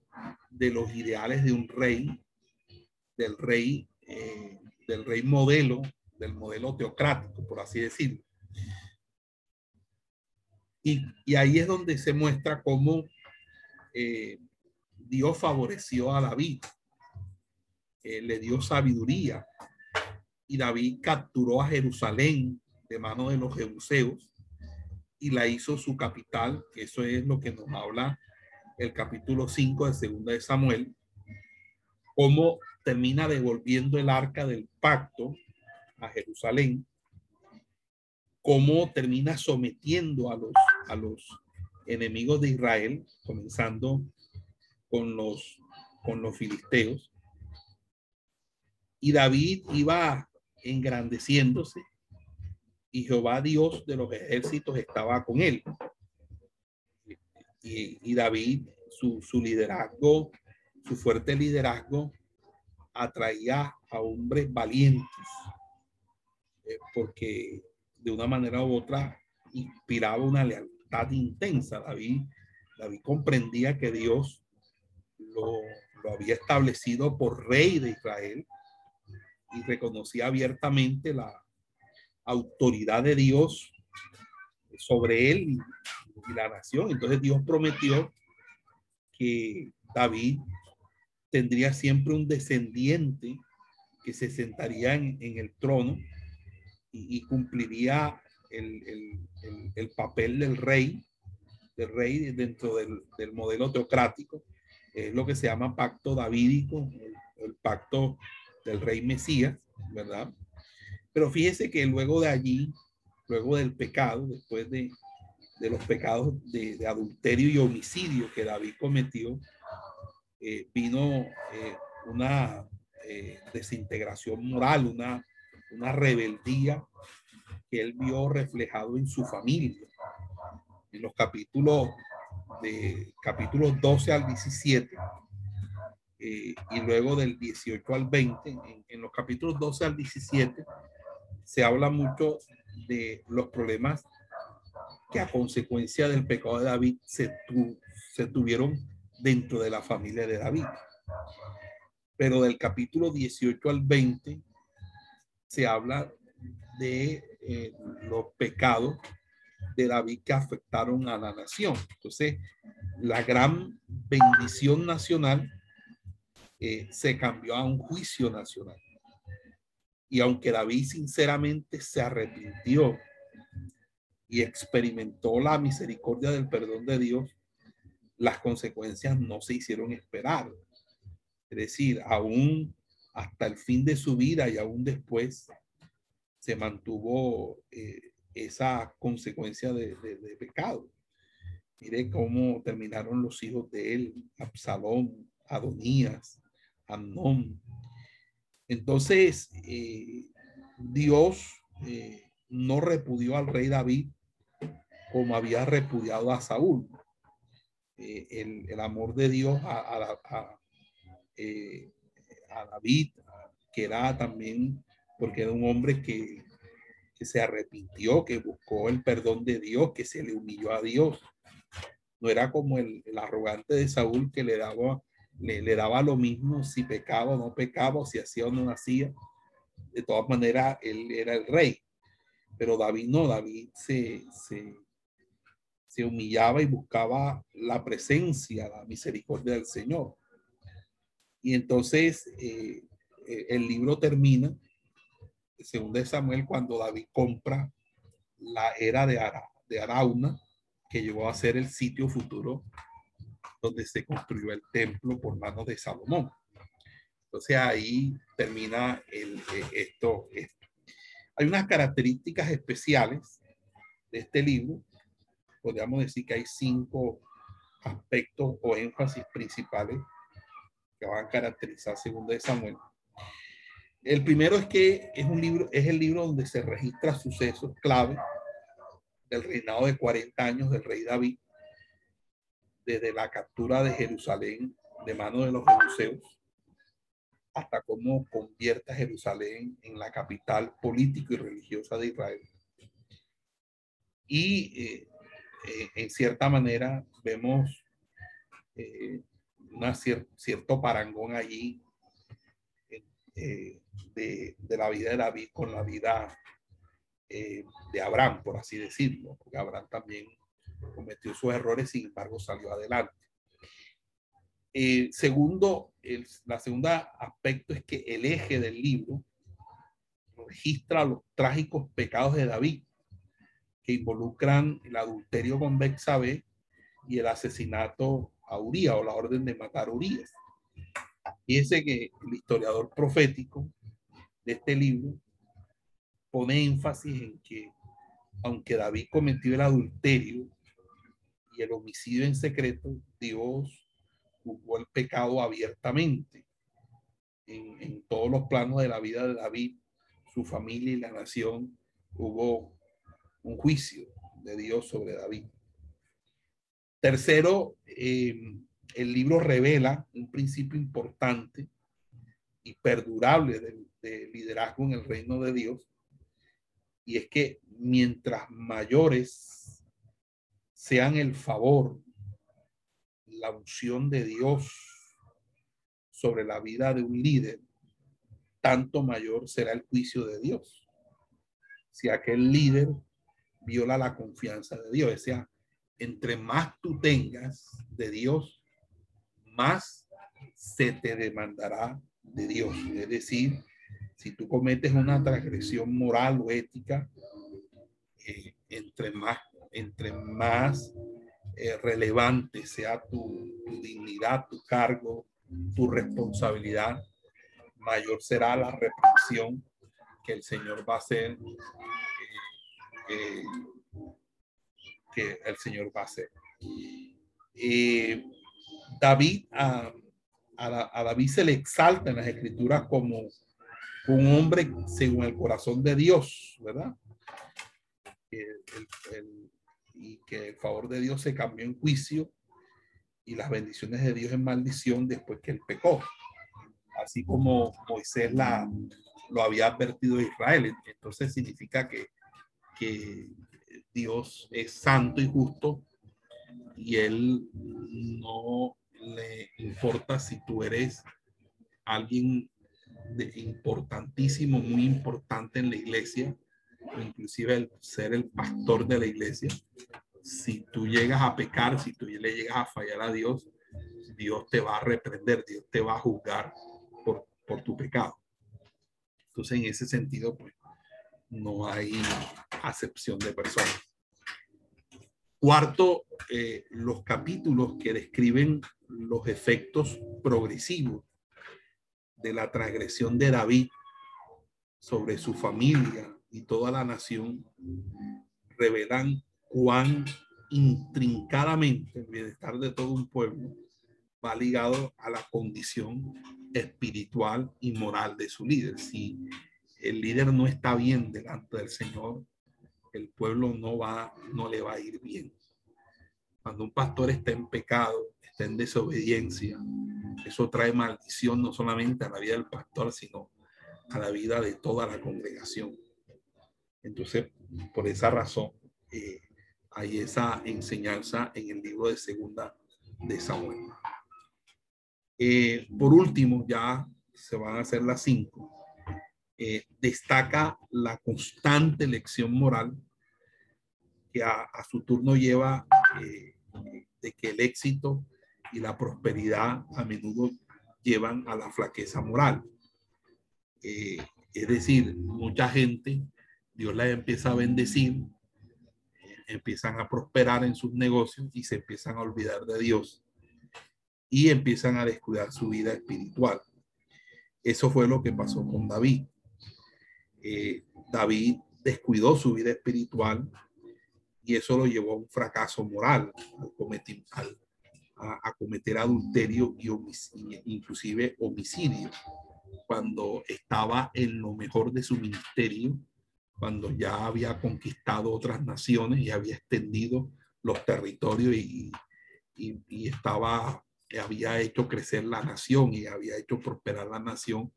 de los ideales de un rey, del rey, eh, del rey modelo, del modelo teocrático, por así decirlo. Y, ahí es donde se muestra cómo eh, Dios favoreció a David, eh, le dio sabiduría y David capturó a Jerusalén de mano de los jebuseos y la hizo su capital, eso es lo que nos habla el capítulo 5 de Segunda de Samuel, cómo termina devolviendo el arca del pacto a Jerusalén, cómo termina sometiendo a los, a los enemigos de Israel, comenzando con los, con los filisteos. Y David iba engrandeciéndose y Jehová Dios de los ejércitos estaba con él. Y, David, su, su liderazgo, su fuerte liderazgo, atraía a hombres valientes, eh, porque de una manera u otra inspiraba una lealtad intensa. David, David comprendía que Dios lo, había establecido por rey de Israel y reconocía abiertamente la autoridad de Dios sobre él y, la nación. Entonces Dios prometió que David tendría siempre un descendiente que se sentaría en, el trono y, cumpliría el, papel del rey, del rey dentro del, del modelo teocrático es lo que se llama pacto davídico, el, pacto del rey Mesías, ¿verdad? Pero fíjese que luego de allí, luego del pecado, después de, los pecados de, adulterio y homicidio que David cometió, eh, vino eh, una eh, desintegración moral, una, una rebeldía que él vio reflejado en su familia. En los capítulos de capítulos 12 al 17 eh, y luego del 18 al 20, en, los capítulos 12 al 17 se habla mucho de los problemas que a consecuencia del pecado de David se, se tuvieron dentro de la familia de David. Pero del capítulo 18 al 20 se habla de eh, los pecados de David que afectaron a la nación. Entonces, la gran bendición nacional eh, se cambió a un juicio nacional. Y aunque David sinceramente se arrepintió y experimentó la misericordia del perdón de Dios, las consecuencias no se hicieron esperar. Es decir, aún hasta el fin de su vida y aún después se mantuvo eh, esa consecuencia de, pecado. Mire cómo terminaron los hijos de él, Absalón, Adonías, Amnón. Entonces, eh, Dios eh, no repudió al rey David como había repudiado a Saúl. Eh, el, amor de Dios a, a David, que era también, porque era un hombre que que se arrepintió, que buscó el perdón de Dios, que se le humilló a Dios. No era como el, arrogante de Saúl que le daba, le, daba lo mismo si pecaba o no pecaba, si hacía o no hacía. De todas maneras, él era el rey. Pero David no, David se, se, se humillaba y buscaba la presencia, la misericordia del Señor. Y entonces eh, eh, el libro termina según de Samuel, cuando David compra la era de, de Arauna, que llegó a ser el sitio futuro donde se construyó el templo por manos de Salomón. Entonces ahí termina el, eh, esto, Hay unas características especiales de este libro, podríamos decir que hay cinco aspectos o énfasis principales que van a caracterizar segundo de Samuel. El primero es que es un libro, es el libro donde se registra sucesos clave del reinado de 40 años del rey David, desde la captura de Jerusalén de mano de los jebuseos hasta cómo convierte Jerusalén en la capital político y religiosa de Israel. Y eh, eh, en cierta manera vemos eh, una cierto parangón allí de, de, la vida de David con la vida de Abraham, por así decirlo, porque Abraham también cometió sus errores, sin embargo salió adelante. Eh, segundo, el la segunda aspecto es que el eje del libro registra los trágicos pecados de David que involucran el adulterio con Bexabe y el asesinato a o la orden de matar a Urías. Fíjense que el historiador profético de este libro pone énfasis en que aunque David cometió el adulterio y el homicidio en secreto, Dios juzgó el pecado abiertamente en, en, todos los planos de la vida de David, su familia y la nación. Hubo un juicio de Dios sobre David. Tercero, eh, el libro revela un principio importante y perdurable de, de liderazgo en el reino de Dios, y es que mientras mayores sean el favor la unción de Dios sobre la vida de un líder, tanto mayor será el juicio de Dios. Si aquel líder viola la confianza de Dios, o sea, entre más tú tengas de Dios, más se te demandará de Dios. Es decir, si tú cometes una transgresión moral o ética, eh, entre más, entre más eh, relevante sea tu, dignidad, tu cargo, tu responsabilidad, mayor será la represión que el Señor va a hacer, eh, el Señor va a hacer. David, a, David se le exalta en las escrituras como un hombre según el corazón de Dios, ¿verdad? y que el favor de Dios se cambió en juicio y las bendiciones de Dios en maldición después que él pecó. Así como Moisés lo había advertido a Israel. Entonces significa que, que Dios es santo y justo y él no le importa si tú eres alguien de importantísimo, muy importante en la iglesia, inclusive el ser el pastor de la iglesia, si tú llegas a pecar, si tú le llegas a fallar a Dios, Dios te va a reprender, Dios te va a juzgar por, por tu pecado. Entonces, en ese sentido, pues, no hay acepción de personas. Cuarto, eh, los capítulos que describen los efectos progresivos de la transgresión de David sobre su familia, y toda la nación revelan cuán intrincadamente el bienestar de todo un pueblo va ligado a la condición espiritual y moral de su líder. Si el líder no está bien delante del Señor, el pueblo no va, no le va a ir bien. Cuando un pastor está en pecado, está en desobediencia, eso trae maldición no solamente a la vida del pastor, sino a la vida de toda la congregación. Entonces, por esa razón, eh, hay esa enseñanza en el libro de segunda de Samuel. Eh, por último, ya se van a hacer las cinco. Eh, destaca la constante lección moral que a, su turno lleva de que el éxito y la prosperidad a menudo llevan a la flaqueza moral. es decir, mucha gente Dios la empieza a bendecir, empiezan a prosperar en sus negocios y se empiezan a olvidar de Dios y empiezan a descuidar su vida espiritual. Eso fue lo que pasó con David. Eh, David descuidó su vida espiritual y eso lo llevó a un fracaso moral, a, cometer adulterio y homic- y inclusive homicidio, cuando estaba en lo mejor de su ministerio, cuando ya había conquistado otras naciones y había extendido los territorios y, y, y estaba, había hecho crecer la nación y había hecho prosperar la nación,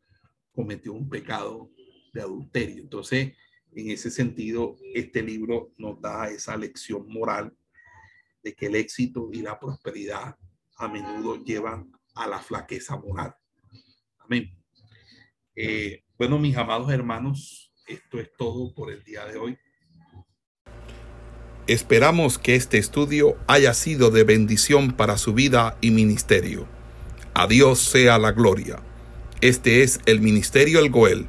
cometió un pecado de adulterio. Entonces, en ese sentido, este libro nos da esa lección moral de que el éxito y la prosperidad a menudo llevan a la flaqueza moral. Amén. Eh, bueno, mis amados hermanos, esto es todo por el día de hoy.
Esperamos que este estudio haya sido de bendición para su vida y ministerio. A Dios sea la gloria. Este es el Ministerio El Goel,